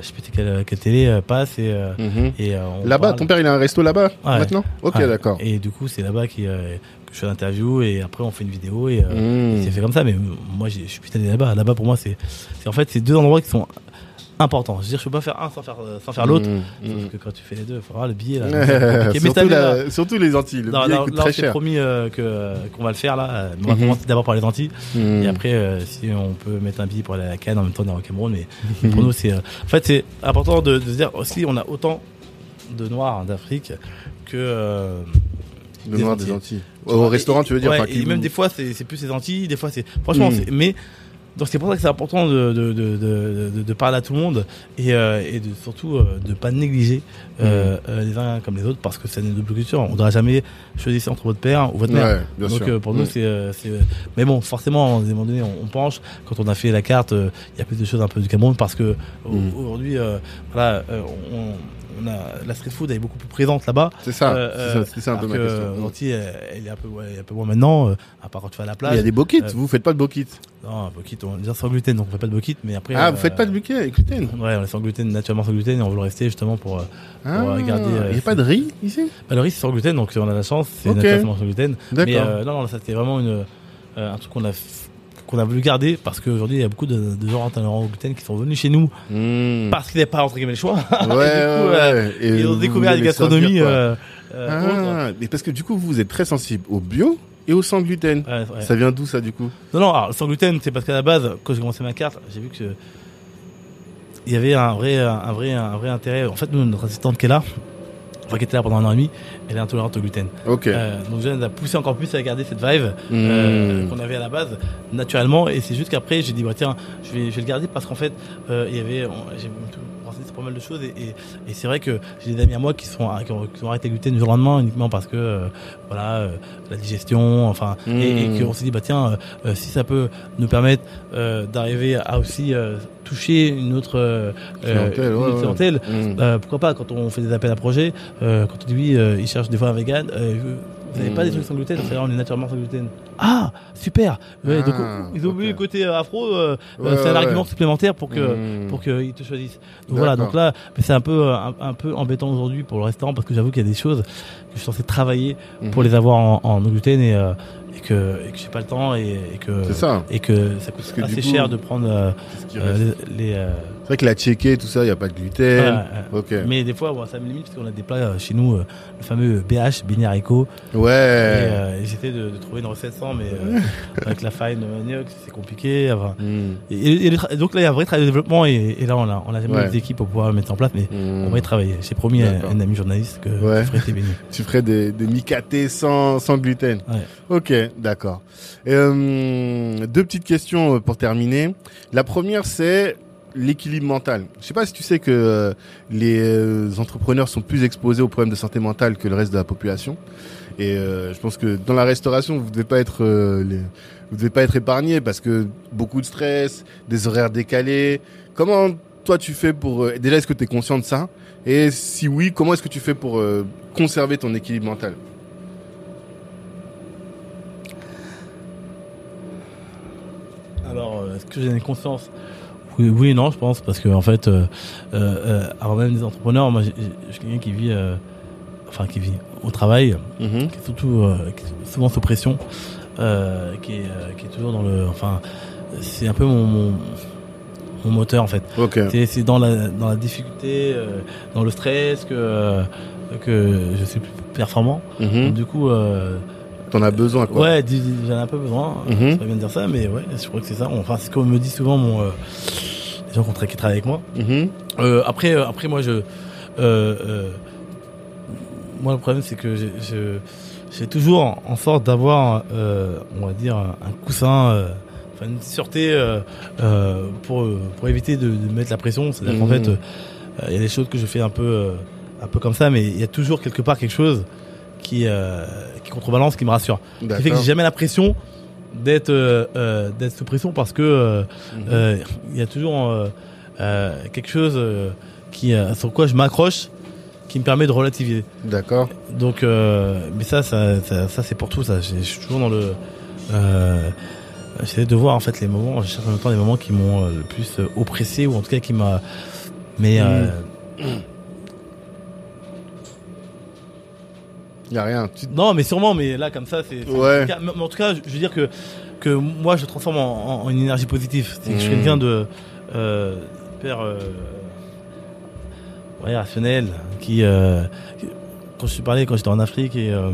je sais plus quelle, quelle télé euh, passe et, euh, Mhm. et Là-bas, parle. ton père il a un resto là-bas Ouais. maintenant? Ok, d'accord. Et du coup, c'est là-bas qui, que je fais l'interview et après on fait une vidéo et, Mhm. c'est fait comme ça. Mais moi, je suis putain là-bas. Là-bas, pour moi, c'est, c'est en fait, c'est deux endroits qui sont importants. Je veux dire, je peux pas faire un sans faire, euh, sans faire l'autre. Mhm. Sauf Mhm. que quand tu fais les deux, il avoir le billet là. surtout, là, les Antilles, le non, billet non, coûte là, on très s'est cher. promis euh, que qu'on va le faire là. Euh, On va Mhm. commencer d'abord par les Antilles Mhm. et après euh, si on peut mettre un billet pour aller à la Cannes en même temps on est au Cameroun. Mais pour nous c'est euh, en fait c'est important de, de se dire aussi on a autant de Noirs d'Afrique que euh, Le des noir Antilles. des Antilles. tu Au restaurant, tu veux dire ouais, et même des fois c'est c'est plus les Antilles, des fois c'est franchement Mhm. c'est mais donc c'est pour ça que c'est important de, de, de, de, de- de parler à tout le monde et, euh, et de surtout euh, de pas négliger euh, euh, les uns comme les autres parce que c'est une double culture. On ne devra jamais choisir entre votre père ou votre mère. Ouais, Donc euh, pour nous Mhm. c'est euh, c'est, mais bon forcément à un moment donné on, on penche quand on a fait la carte euh, il y a plus de choses un peu du Cameroun parce que Mhm. aujourd'hui euh, voilà euh, on, on a la street food elle est beaucoup plus présente là-bas C'est ça, Euh, c'est ça, un peu ma question. Antilles, elle, elle est un peu ouais, elle est un peu moins maintenant euh, à part quand tu vas à la Il plage y a des bokits, euh, vous faites pas de bokits. non bokit on est déjà sans gluten donc on fait pas de bokit mais après Ah, vous faites pas de avec gluten Ouais, on est sans gluten, naturellement sans gluten, et on veut le rester justement pour. Ah, euh, il y a pas de riz ici Bah, le riz c'est sans gluten, donc on a la chance, c'est naturellement sans gluten. Mais D'accord. non, non, ça c'était vraiment une, un truc qu'on a, qu'on a voulu garder parce qu'aujourd'hui il y a beaucoup de, de gens intolérants au gluten qui sont venus chez nous Hmm. parce qu'ils n'avaient pas entre guillemets le choix. Ouais, Et du coup, ouais, euh. Et Ils ont découvert la allez gastronomie. servir, quoi. euh, euh. Ah, mais parce que du coup, vous êtes très sensible au bio et au sans gluten. Ouais, ouais. Ça vient d'où ça du coup? Non, non, alors, sans gluten, c'est parce qu'à la base, quand j'ai commencé ma carte, j'ai vu que il y avait un vrai, un vrai, un vrai intérêt. En fait, nous, notre assistante qui est là, enfin, qui était là pendant un an et demi, elle est intolérante au gluten. Ok. Euh, donc, je nous a poussé encore plus à garder cette vibe Hmm. euh, qu'on avait à la base, naturellement. Et c'est juste qu'après, j'ai dit, bah, tiens, je vais, je vais le garder parce qu'en fait, euh, il y avait, on- renseigné sur pas mal de choses. Et, et, et c'est vrai que j'ai des amis à moi qui sont, qui ont, qui ont arrêté le gluten du jour au lendemain uniquement parce que, euh, voilà, euh, la digestion, enfin, et, et Hmm. qu'on s'est dit, bah, tiens, euh, si ça peut nous permettre d'arriver à aussi toucher une autre Clientèle, une ouais, autre ouais. clientèle, Hmm. euh, pourquoi pas quand on fait des appels à projets, quand on dit oui, ils cherchent des fois un vegan, vous n'avez pas des trucs sans gluten, c'est là on est naturellement sans gluten. Ah, super. Ouais, Ah, donc ils ont oublié le côté euh, afro, euh, Ouais, euh, c'est un ouais, argument ouais. supplémentaire pour que Hmm. pour qu'ils te choisissent. Donc voilà, donc là, c'est un peu un, un peu embêtant aujourd'hui pour le restaurant parce que j'avoue qu'il y a des choses que je suis censé travailler pour Mhm. les avoir en, gluten et, euh, et que et que j'ai pas le temps et, et que ça. et que ça coûte Parce assez coup, cher de prendre euh, euh, les, les, euh, C'est vrai que la tchéké, tout ça, il n'y a pas de gluten. ouais, ouais. Ok. Mais des fois, bon, ça me limite parce qu'on a des plats euh, chez nous, euh, le fameux BH, beignet haricot. Ouais. Et, euh, de, de trouver une recette sans, mais euh, avec la farine de manioc, c'est compliqué. Enfin, Hmm. et, donc là, il y a un vrai travail de développement et, et là, on a, on a jamais Ouais. équipes pour pouvoir le mettre en place, mais Hmm. on va y travailler. J'ai promis à un ami journaliste que Ouais. je ferai tes beignets. Tu ferais des, des micatés sans, sans gluten. Ouais. Ok, d'accord. Euh, deux petites questions pour terminer. La première, c'est l'équilibre mental. Je ne sais pas si tu sais que euh, les euh, entrepreneurs sont plus exposés aux problèmes de santé mentale que le reste de la population. Et euh, je pense que dans la restauration, vous devez pas être vous devez pas être épargné parce que beaucoup de stress, des horaires décalés. Comment toi tu fais pour déjà est-ce que tu es conscient de ça? Et si oui, comment est-ce que tu fais pour conserver ton équilibre mental? Alors, est-ce que j'ai une conscience? Oui, non, je pense, parce que en fait, euh, euh, euh, avant même des entrepreneurs, moi, je suis quelqu'un qui vit, euh, enfin, qui vit au travail, Mhm. qui est surtout euh, qui est souvent sous pression, qui, est, qui est toujours dans le, enfin, c'est un peu mon, mon, mon moteur en fait. C'est dans la dans la difficulté, dans le stress que que je suis plus performant. Mhm. Donc, du coup, euh, T'en as besoin, quoi. ouais, j'en ai un peu besoin. Mhm. C'est pas bien de dire ça, mais ouais, je crois que c'est ça. Enfin, c'est comme me dit souvent mon euh, les gens qui tra- qui travaillent avec moi. Mhm. Euh, après, euh, après, moi, je, moi, le problème, c'est que j'ai- je, j'ai toujours en sorte d'avoir, on va dire, un coussin, une sûreté euh, euh, pour pour éviter de, de mettre la pression. C'est-à-dire qu'en Mhm. fait, euh, il y a des choses que je fais un peu, un peu comme ça, mais il y a toujours quelque part quelque chose qui, euh, qui contrebalance, qui me rassure. Qui fait que j'ai jamais l'impression d'être euh, euh, d'être sous pression parce que Mhm. il y a toujours quelque chose qui sur quoi je m'accroche qui me permet de relativiser. D'accord. Donc mais ça ça ça, ça, c'est pour tout ça. Je suis toujours dans le J'essaie de voir en fait les moments, je cherche en même temps les moments qui m'ont le plus oppressé ou en tout cas qui m'a. Mais euh, Y a rien. Tu... non, mais sûrement, mais là comme ça, c'est. Ouais. Mais en tout cas, je veux dire que que moi je transforme en, en- en une énergie positive. C'est que je suis Mhm. quelqu'un de euh, hyper euh, ouais, rationnel, qui euh, qui- quand je suis parlé quand j'étais en Afrique et euh,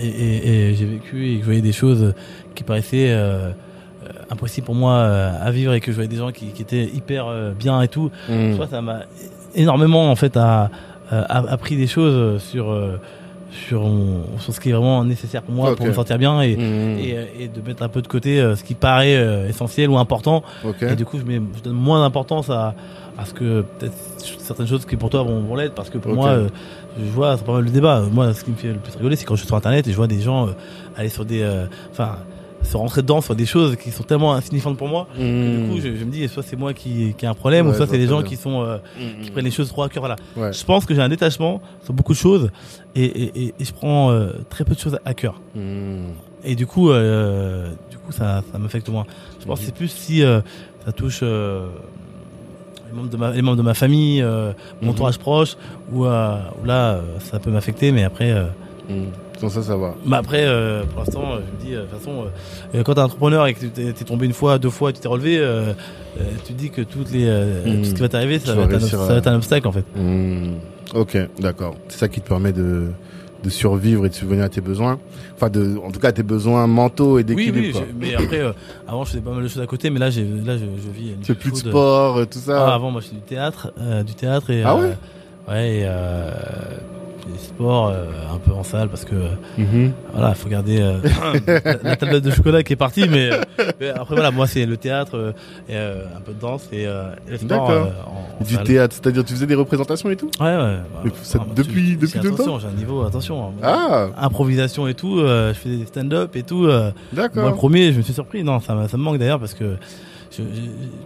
et, et- et j'ai vécu et que je voyais des choses qui paraissaient impossibles pour moi à vivre et que je voyais des gens qui, qui étaient hyper bien et tout. Vois, ça m'a énormément en fait à, a- des choses sur sur, mon- sur ce qui est vraiment nécessaire pour moi pour me sentir bien et, Mhm. et, euh, et de mettre un peu de côté euh, ce qui paraît euh, essentiel ou important. Ok. et du coup je, mets, je donne moins d'importance à, à ce que peut-être certaines choses qui pour toi vont, vont l'être. Parce que pour moi euh, je vois c'est pas mal le débat. Moi ce qui me fait le plus rigoler c'est quand je suis sur internet et je vois des gens euh, aller sur des euh, enfin se rentrer dedans sur des choses qui sont tellement insignifiantes pour moi que du coup je, je me dis soit c'est moi qui, qui ai un problème Ouais, ou soit c'est les gens bien. qui sont euh, Mhm. qui prennent les choses trop à cœur voilà Ouais. je pense que j'ai un détachement sur beaucoup de choses et, et, et, et je prends euh, très peu de choses à cœur Mhm. et du coup euh, du coup ça ça m'affecte moins je pense que c'est plus si ça touche les membres de ma les membres de ma famille mon entourage proche ou là ça peut m'affecter mais après. Sans ça, ça va. bah après, euh, pour l'instant, euh, je me dis, euh, de toute façon, euh, quand t'es entrepreneur et que tu t'es t'es tombé une fois, deux fois, tu t'es relevé, euh, tu te dis que toutes les, Mhm. tout ce qui va t'arriver, ça, va être un à- ça va être un obstacle en fait. Mhm. Ok, d'accord. C'est ça qui te permet de, de survivre et de subvenir à tes besoins. Enfin, de, en tout cas, à tes besoins mentaux et d'équilibre. oui, quoi. mais après, euh, avant, je faisais pas mal de choses à côté, mais là, j'ai, là, je, je vis. Tu fais plus de sport, tout ah, ça. avant, moi, je fais du théâtre, euh, du théâtre et Ah euh, ouais ouais, et, des sports euh, un peu en salle parce que euh, Mhm. voilà, faut garder euh, la, tablette de chocolat qui est partie, mais, euh, mais après voilà, moi c'est le théâtre et un peu de danse et, et le sport. D'accord. en- en Du salle. théâtre, c'est-à-dire tu faisais des représentations et tout Ouais, ouais. Ça- moi, depuis- j'ai- depuis j'ai- tout le attention, J'ai un niveau, attention. hein. Ah, Improvisation et tout, je fais des stand-up et tout. euh, moi, le d'accord. premier, je me suis surpris. Non, ça, me- ça me manque d'ailleurs parce que, je,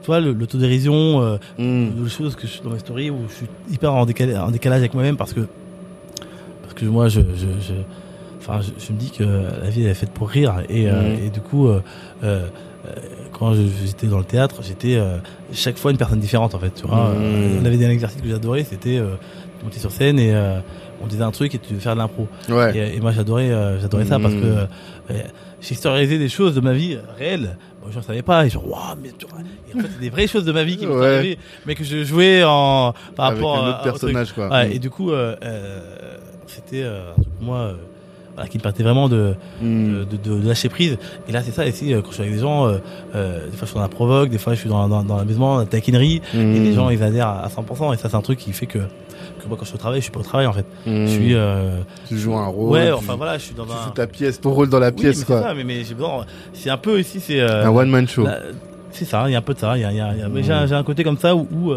tu le- l'autodérision, euh, Mhm. des choses que je suis dans mes stories où je suis hyper en, décalé, en décalage avec moi-même parce que, parce que moi, je, je, je, enfin, je, je me dis que la vie elle est faite pour rire et, euh, Mhm. et du coup, euh, euh, quand j'étais dans le théâtre, j'étais chaque fois une personne différente en fait. Tu vois. Euh, on avait des exercices que j'adorais, c'était monter sur scène et on disait un truc et tu devais faire de l'impro. Ouais. Et, et moi j'adorais j'adorais ça parce Mhm. que j'ai historisé des choses de ma vie réelles. Moi je ne savais pas et genre waouh mais tu vois, en fait c'est des vraies choses de ma vie qui me sont Ouais. arrivées mais que je jouais en par Avec rapport un à- autre au truc. personnage, quoi. Ouais, et du coup euh, euh, c'était euh, un truc pour moi euh, voilà, qui me permettait vraiment de, Mhm. de, de- de lâcher prise. Et là c'est ça ici euh, quand je suis avec des gens des fois je suis dans la provoque, des fois je suis dans, dans, dans l'amusement, la taquinerie et les gens ils adhèrent à 100% et ça c'est un truc qui fait que que moi quand je suis au travail je suis pas au travail en fait. Je suis euh, Tu joues un rôle. ouais tu, enfin voilà je suis dans tu un joues ta pièce, ton rôle dans la oui, pièce, quoi. ça, mais, mais j'ai besoin. C'est un peu ici, c'est. Un one-man show. la- c'est ça, il y a un peu de ça. Il y a, il y a- il y a- mais j'ai un- côté comme ça où, où,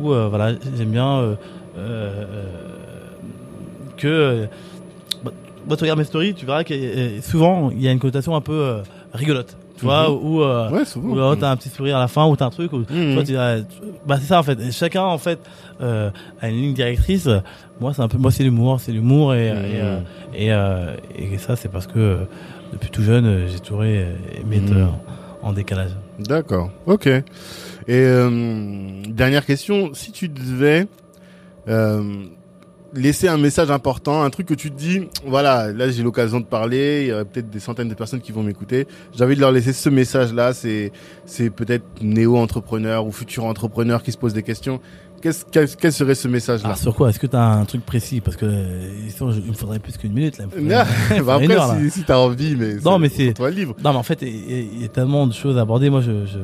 où, euh, voilà, j'aime bien euh, euh, que. euh, bah, bah, tu regardes mes stories, tu verras que euh, souvent il y a une connotation un peu euh, rigolote. Tu vois, Mhm. où, euh, Ouais, souvent. où, euh, t'as un petit sourire à la fin, ou t'as un truc, ou, Mhm. tu vois, bah c'est ça en fait. Chacun en fait euh, a une ligne directrice. Moi c'est un peu, moi c'est l'humour, c'est l'humour et, Mhm. et, et, et ça c'est parce que depuis tout jeune j'ai toujours aimé être Mhm. en décalage. D'accord. Ok. Et euh, dernière question, si tu devais euh, laisser un message important, un truc que tu te dis, voilà, là j'ai l'occasion de parler, il y aurait peut-être des centaines de personnes qui vont m'écouter. J'ai envie de leur laisser ce message-là. C'est c'est peut-être néo-entrepreneur ou futur entrepreneur qui se pose des questions. Qu'est-ce quel, serait ce message-là? Alors sur quoi? Est-ce que tu as un truc précis? Parce que euh, il me faudrait plus qu'une minute là. Faudrait- bah heure, après, si, si envie, mais Non, mais c'est- toi le livre. Non, mais en fait, il y, a- il y a tellement de choses à aborder. Moi, je, je,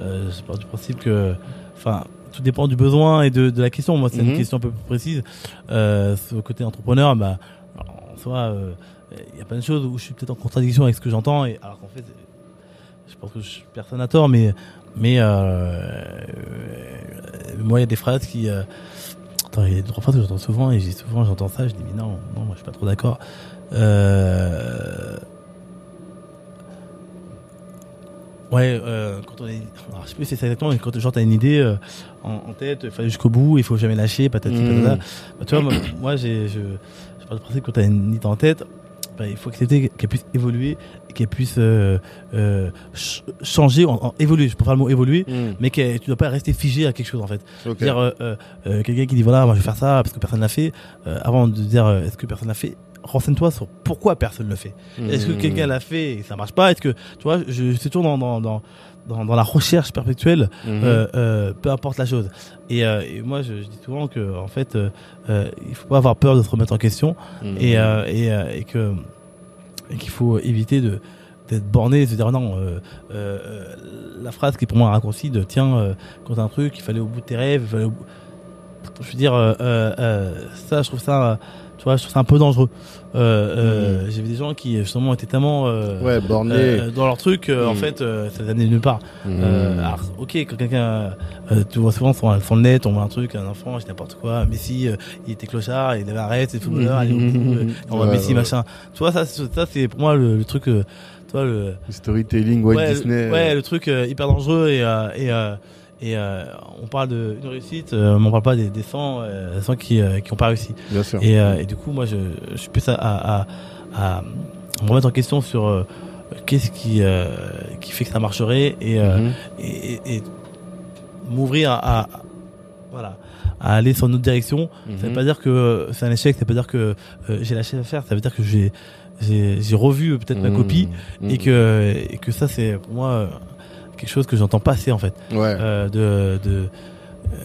euh, je pars du principe que, enfin, tout dépend du besoin et de, de la question. Moi, c'est Mhm. une question un peu plus précise. Euh, côté entrepreneur, bah, en soi, euh, il y a plein de choses où je suis peut-être en contradiction avec ce que j'entends. Et alors qu'en fait, je pense que je, personne n'a tort, mais, mais euh, moi, il y a des phrases qui. Attends, il y a trois phrases que j'entends souvent et j'ai souvent j'entends ça, je dis mais non, non, moi je suis pas trop d'accord. Euh, Ouais, euh, quand on est, alors, je sais plus si c'est exactement, mais quand genre t'as une idée euh, en, en tête, il aller jusqu'au bout, il faut jamais lâcher, patati Mhm. patata. Bah, tu vois, moi, moi, j'ai, je, je pars du principe que quand t'as une idée en tête, bah, il faut accepter qu'elle puisse évoluer, qu'elle puisse euh, euh, ch- changer, en, en- évoluer. Je préfère le mot évoluer, Hmm, mais que tu dois pas rester figé à quelque chose en fait. ok. Dire euh, euh, euh, quelqu'un qui dit voilà, moi je vais faire ça parce que personne l'a fait. euh, avant de dire est-ce que personne l'a fait, renseigne-toi sur pourquoi personne le fait. Est-ce que quelqu'un l'a fait et ça marche pas? Est-ce que tu vois, je, je suis toujours dans dans, dans dans dans la recherche perpétuelle, Mhm. euh, euh, peu importe la chose. Et, euh, et moi, je, je dis souvent que en fait, il faut pas avoir peur de se remettre en question Mhm. et et, et que et qu'il faut éviter de d'être borné et se dire non euh, euh, euh, la phrase qui est pour moi un raccourci de tiens euh, quand t'as un truc il fallait au bout de tes rêves il fallait au bout- je veux dire ça je trouve ça tu vois je trouve ça un peu dangereux euh, euh, j'ai vu des gens qui justement étaient tellement euh, Ouais, borné. euh, dans leur truc euh, en Mm. fait euh, ça les amenait nulle part euh, alors, ok, quand quelqu'un, euh, tu vois souvent sur, sur le net, on voit un truc, un enfant, c'est n'importe quoi. Messi, euh, il était clochard, il avait arrêté, c'est footballeur, allez on voit Ouais, Messi, ouais. machin. Tu vois, ça, c'est- ça c'est pour moi le, le truc, euh, tu vois, le, Le Storytelling, Walt ouais, Disney. le, ouais, le truc euh, hyper dangereux et, euh, et, euh, et euh, on parle de une réussite, euh, mais on parle pas des, des 100, euh, 100 qui, euh, qui ont pas réussi. Bien sûr. Et, euh, et du coup, moi, je, je suis plus à, à, à, à me remettre en question sur euh, qu'est-ce qui, euh, qui fait que ça marcherait et, Mhm. et, et- et m'ouvrir à, à- voilà à aller sur une autre direction ça veut Mhm. pas dire que c'est un échec ça veut pas dire que j'ai lâché à faire ça veut dire que j'ai j'ai j'ai revu peut-être ma Mhm. copie et que et que ça c'est pour moi quelque chose que j'entends passer en fait Ouais. euh, de de euh,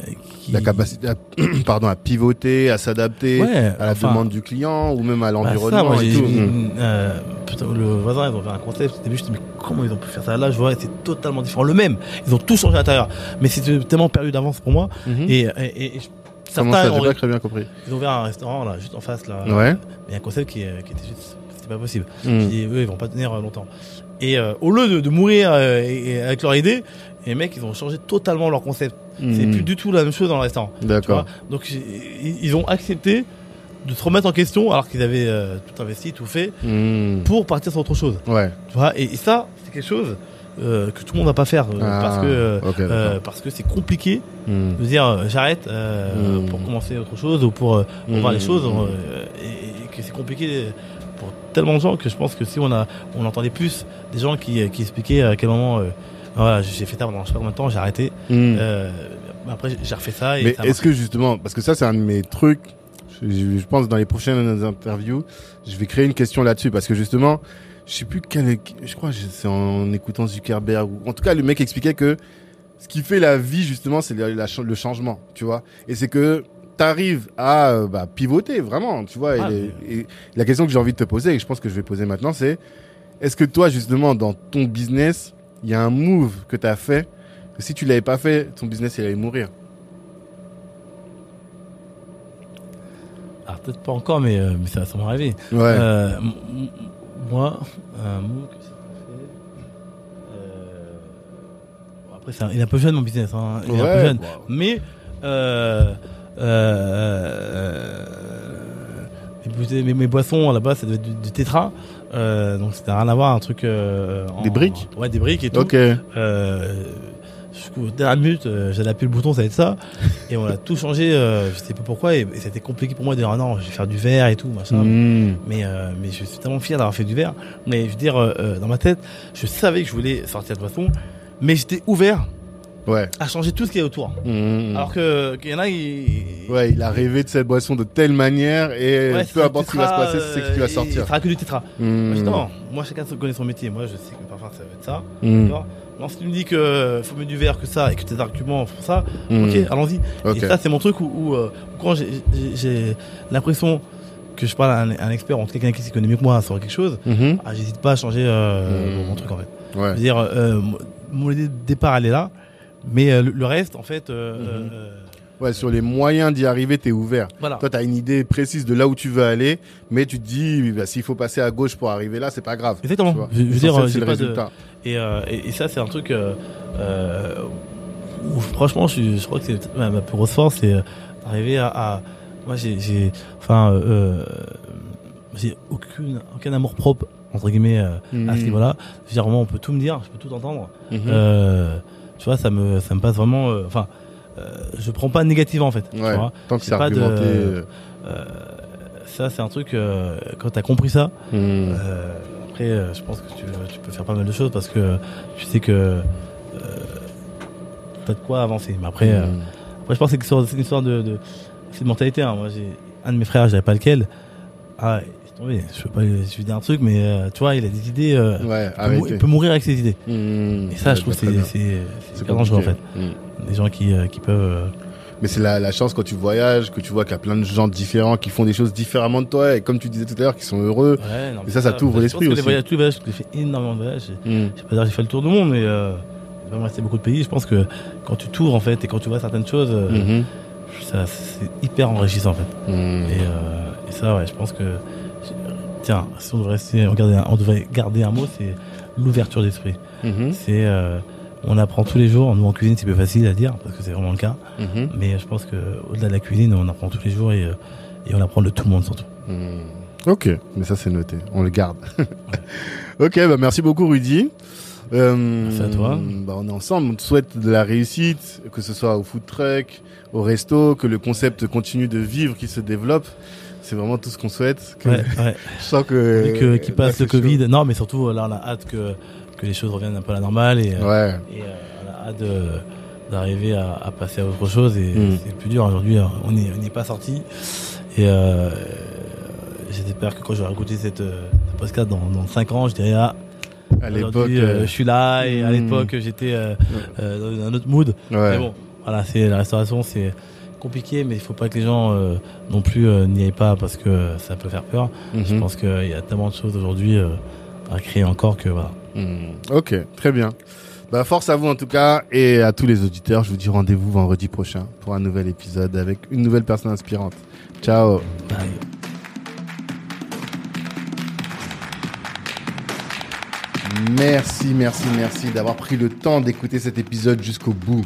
qui- la capacité à, pardon, à pivoter, à s'adapter ouais, à la enfin, demande du client ou même à bah, l'environnement. Mhm. euh, le voisin, ils ont fait un concept. Au début, je me dis, mais comment ils ont pu faire ça? Là, je vois, c'est totalement différent. Le même. Ils ont tout changé à l'intérieur. Mais c'était tellement perdu d'avance pour moi. Mhm. Et, certains ça, pas très bien compris. ils ont ouvert un restaurant, là, juste en face, là. Ouais. Mais un concept qui, qui était juste, c'était pas possible. Dis, eux, ils vont pas tenir euh, longtemps. Et euh, au lieu de, de mourir euh, et- avec leur idée, les mecs, ils ont changé totalement leur concept. C'est Mhm. plus du tout la même chose dans le restaurant. D'accord. Donc ils ont accepté de se remettre en question alors qu'ils avaient euh, tout investi, tout fait Mhm. pour partir sur autre chose. Ouais. Tu vois, et, et ça, c'est quelque chose euh, que tout le monde va pas faire euh, Ah, parce que parce que c'est compliqué de dire j'arrête Mm. pour commencer autre chose ou pour, voir les Mm. choses et, et que c'est compliqué tellement de gens que je pense que si on a on entendait plus des gens qui, qui expliquaient à quel moment euh, voilà j'ai fait ça pendant je sais pas combien de temps j'ai arrêté. Mhm. euh, après j'ai- refait ça et Mais est-ce que justement, parce que ça c'est un de mes trucs, je, pense dans les prochaines interviews, je vais créer une question là-dessus parce que justement, je sais plus quel, je crois que c'est en écoutant Zuckerberg ou en tout cas le mec expliquait que ce qui fait la vie justement c'est le changement, tu vois, et c'est que t'arrives à euh, bah, pivoter vraiment, tu vois. et Ah, les- et la question que j'ai envie de te poser et que je pense que je vais poser maintenant, c'est est-ce que toi justement dans ton business, il y a un move que t'as fait que si tu l'avais pas fait, ton business il allait mourir? alors peut-être pas encore mais, euh, mais ça va sûrement arriver Ouais. Euh, moi, un mot que j'ai fait. Euh, après, c'est un- il est un peu jeune mon business. Hein, il est un peu jeune. Mais euh, euh, mes, bouteilles- mes, mes boissons là-bas, ça devait être du, du tétra. Euh, donc n'a rien à voir, un truc. euh, en- Des briques Ouais, des briques et tout. Ok. Euh, jusqu'au dernière minute, euh, j'allais appuyer le bouton, ça va être ça. et on a tout changé, euh, je sais pas pourquoi, et, et c'était compliqué pour moi de dire, ah non, je vais faire du verre et tout, machin. Mm. Mais, euh, mais je suis tellement fier d'avoir fait du verre. Mais je veux dire, euh, euh, dans ma tête, je savais que je voulais sortir de boisson, mais j'étais ouvert Ouais. à changer tout ce qui est autour. Mm. Alors que qu'il y en a, ils... Ouais, il a rêvé de cette boisson de telle manière et Ouais, peu importe ce qui va se passer, c'est ce qui va euh, sortir. Il fera que du tétra. Mm. Moi, je dis, non, moi chacun connaît son métier. Moi, je sais que parfois ça va être ça. Mm. Non, si tu me dis que faut mettre du verre que ça et que tes arguments font ça, ok, allons-y. Et ça, c'est mon truc où, où, euh, quand j'ai- l'impression que je parle à un, à un expert, en tout cas quelqu'un qui s'y connaît mieux que moi sur quelque chose, ah, j'hésite pas à changer euh, mon truc en fait. Je Ouais. veux dire, euh, mon idée de départ, elle est là, mais euh, le, le reste, en fait, euh, Mhm. euh, Ouais, sur les moyens d'y arriver, t'es ouvert. voilà. Toi, t'as une idée précise de là où tu veux aller, mais tu te dis, bah, s'il faut passer à gauche pour arriver là, c'est pas grave. Exactement. Tu. Je, je veux dire, c'est le pas de, résultat. Et, euh, et, et ça, c'est un truc euh, euh, où franchement, je, crois que c'est ma, ma plus grosse force, c'est d'arriver à, à- Moi, j'ai, j'ai, enfin, j'ai aucune, aucun amour propre entre guillemets euh, à ce Mhm. niveau-là. Je veux dire, vraiment, on peut tout me dire, je peux tout entendre. Mhm. Euh, tu vois, ça me, ça me passe vraiment. euh, Enfin, euh, je prends pas négativement en fait. tu vois. Tant que c'est c'est pas de- argumenté. euh, ça, c'est un truc. quand t'as compris ça, mm. euh, après, je pense que tu, tu peux faire pas mal de choses parce que tu sais que t'as de quoi avancer. Mais après, après je pense que c'est une histoire- de, de, c'est de mentalité. Hein. Moi, j'ai un de mes frères, je savais pas lequel. Ah, tombé. Je veux pas, vais dire un truc, mais euh, tu vois, il a des idées. euh, Ouais, il, peut mou- arrêtez. il peut mourir avec ses idées. Mm. Et ça, Ouais, je trouve bah, que c'est c'est dangereux en fait. Mm. Des gens qui euh, qui peuvent. Mais c'est la, la chance quand tu voyages, que tu vois qu'il y a plein de gens différents qui font des choses différemment de toi et comme tu disais tout à l'heure, qui sont heureux. Ouais, non, Et ça, ça t'ouvre pense l'esprit aussi. Les voyages, tous les voyages, j'ai fait énormément de voyages. Mm. Je sais pas dire j'ai fait le tour du monde, mais euh, il va me rester beaucoup de pays. Je pense que quand tu tours en fait et quand tu vois certaines choses, euh, ça c'est hyper enrichissant en fait. Et, euh, et ça, ouais, je pense que tiens, si on devrait rester, regarder un, on devrait garder un mot, c'est l'ouverture d'esprit. Mhm. C'est euh, on apprend tous les jours. Nous en cuisine, c'est plus facile à dire parce que c'est vraiment le cas. Mhm. Mais je pense que au-delà de la cuisine, on apprend tous les jours et, euh, et on apprend de tout le monde surtout. Mm. Ok, mais ça c'est noté, on le garde. ok, bah merci beaucoup Rudy. Euh, Merci à toi. Bah on est ensemble, on te souhaite de la réussite, que ce soit au food truck, au resto, que le concept continue de vivre, qu'il se développe. C'est vraiment tout ce qu'on souhaite. Que- Ouais, ouais. Je sens que Et que qui là, passe le chaud. Covid. Non, mais surtout là, on a hâte que que les choses reviennent un peu à la normale et, euh, Ouais. et euh, on a hâte d'arriver à, à passer à autre chose et Mm. c'est plus dur aujourd'hui hein. on n'est on n'y est pas sorti et euh, j'espère que quand j'aurai écouté cette, cette podcast dans, dans 5 ans je dirais ah À l'époque, euh, je suis là et à mm. l'époque j'étais euh, euh, dans un autre mood ouais. mais bon voilà c'est la restauration c'est compliqué mais il faut pas que les gens euh, non plus euh, n'y aillent pas parce que ça peut faire peur je Mhm. pense qu'il y a tellement de choses aujourd'hui euh, à créer encore que voilà Hmm, Ok, très bien. Bah, force à vous en tout cas et à tous les auditeurs. Je vous dis rendez-vous vendredi prochain pour un nouvel épisode avec une nouvelle personne inspirante. Ciao. Bye. Merci, merci, merci d'avoir pris le temps d'écouter cet épisode jusqu'au bout.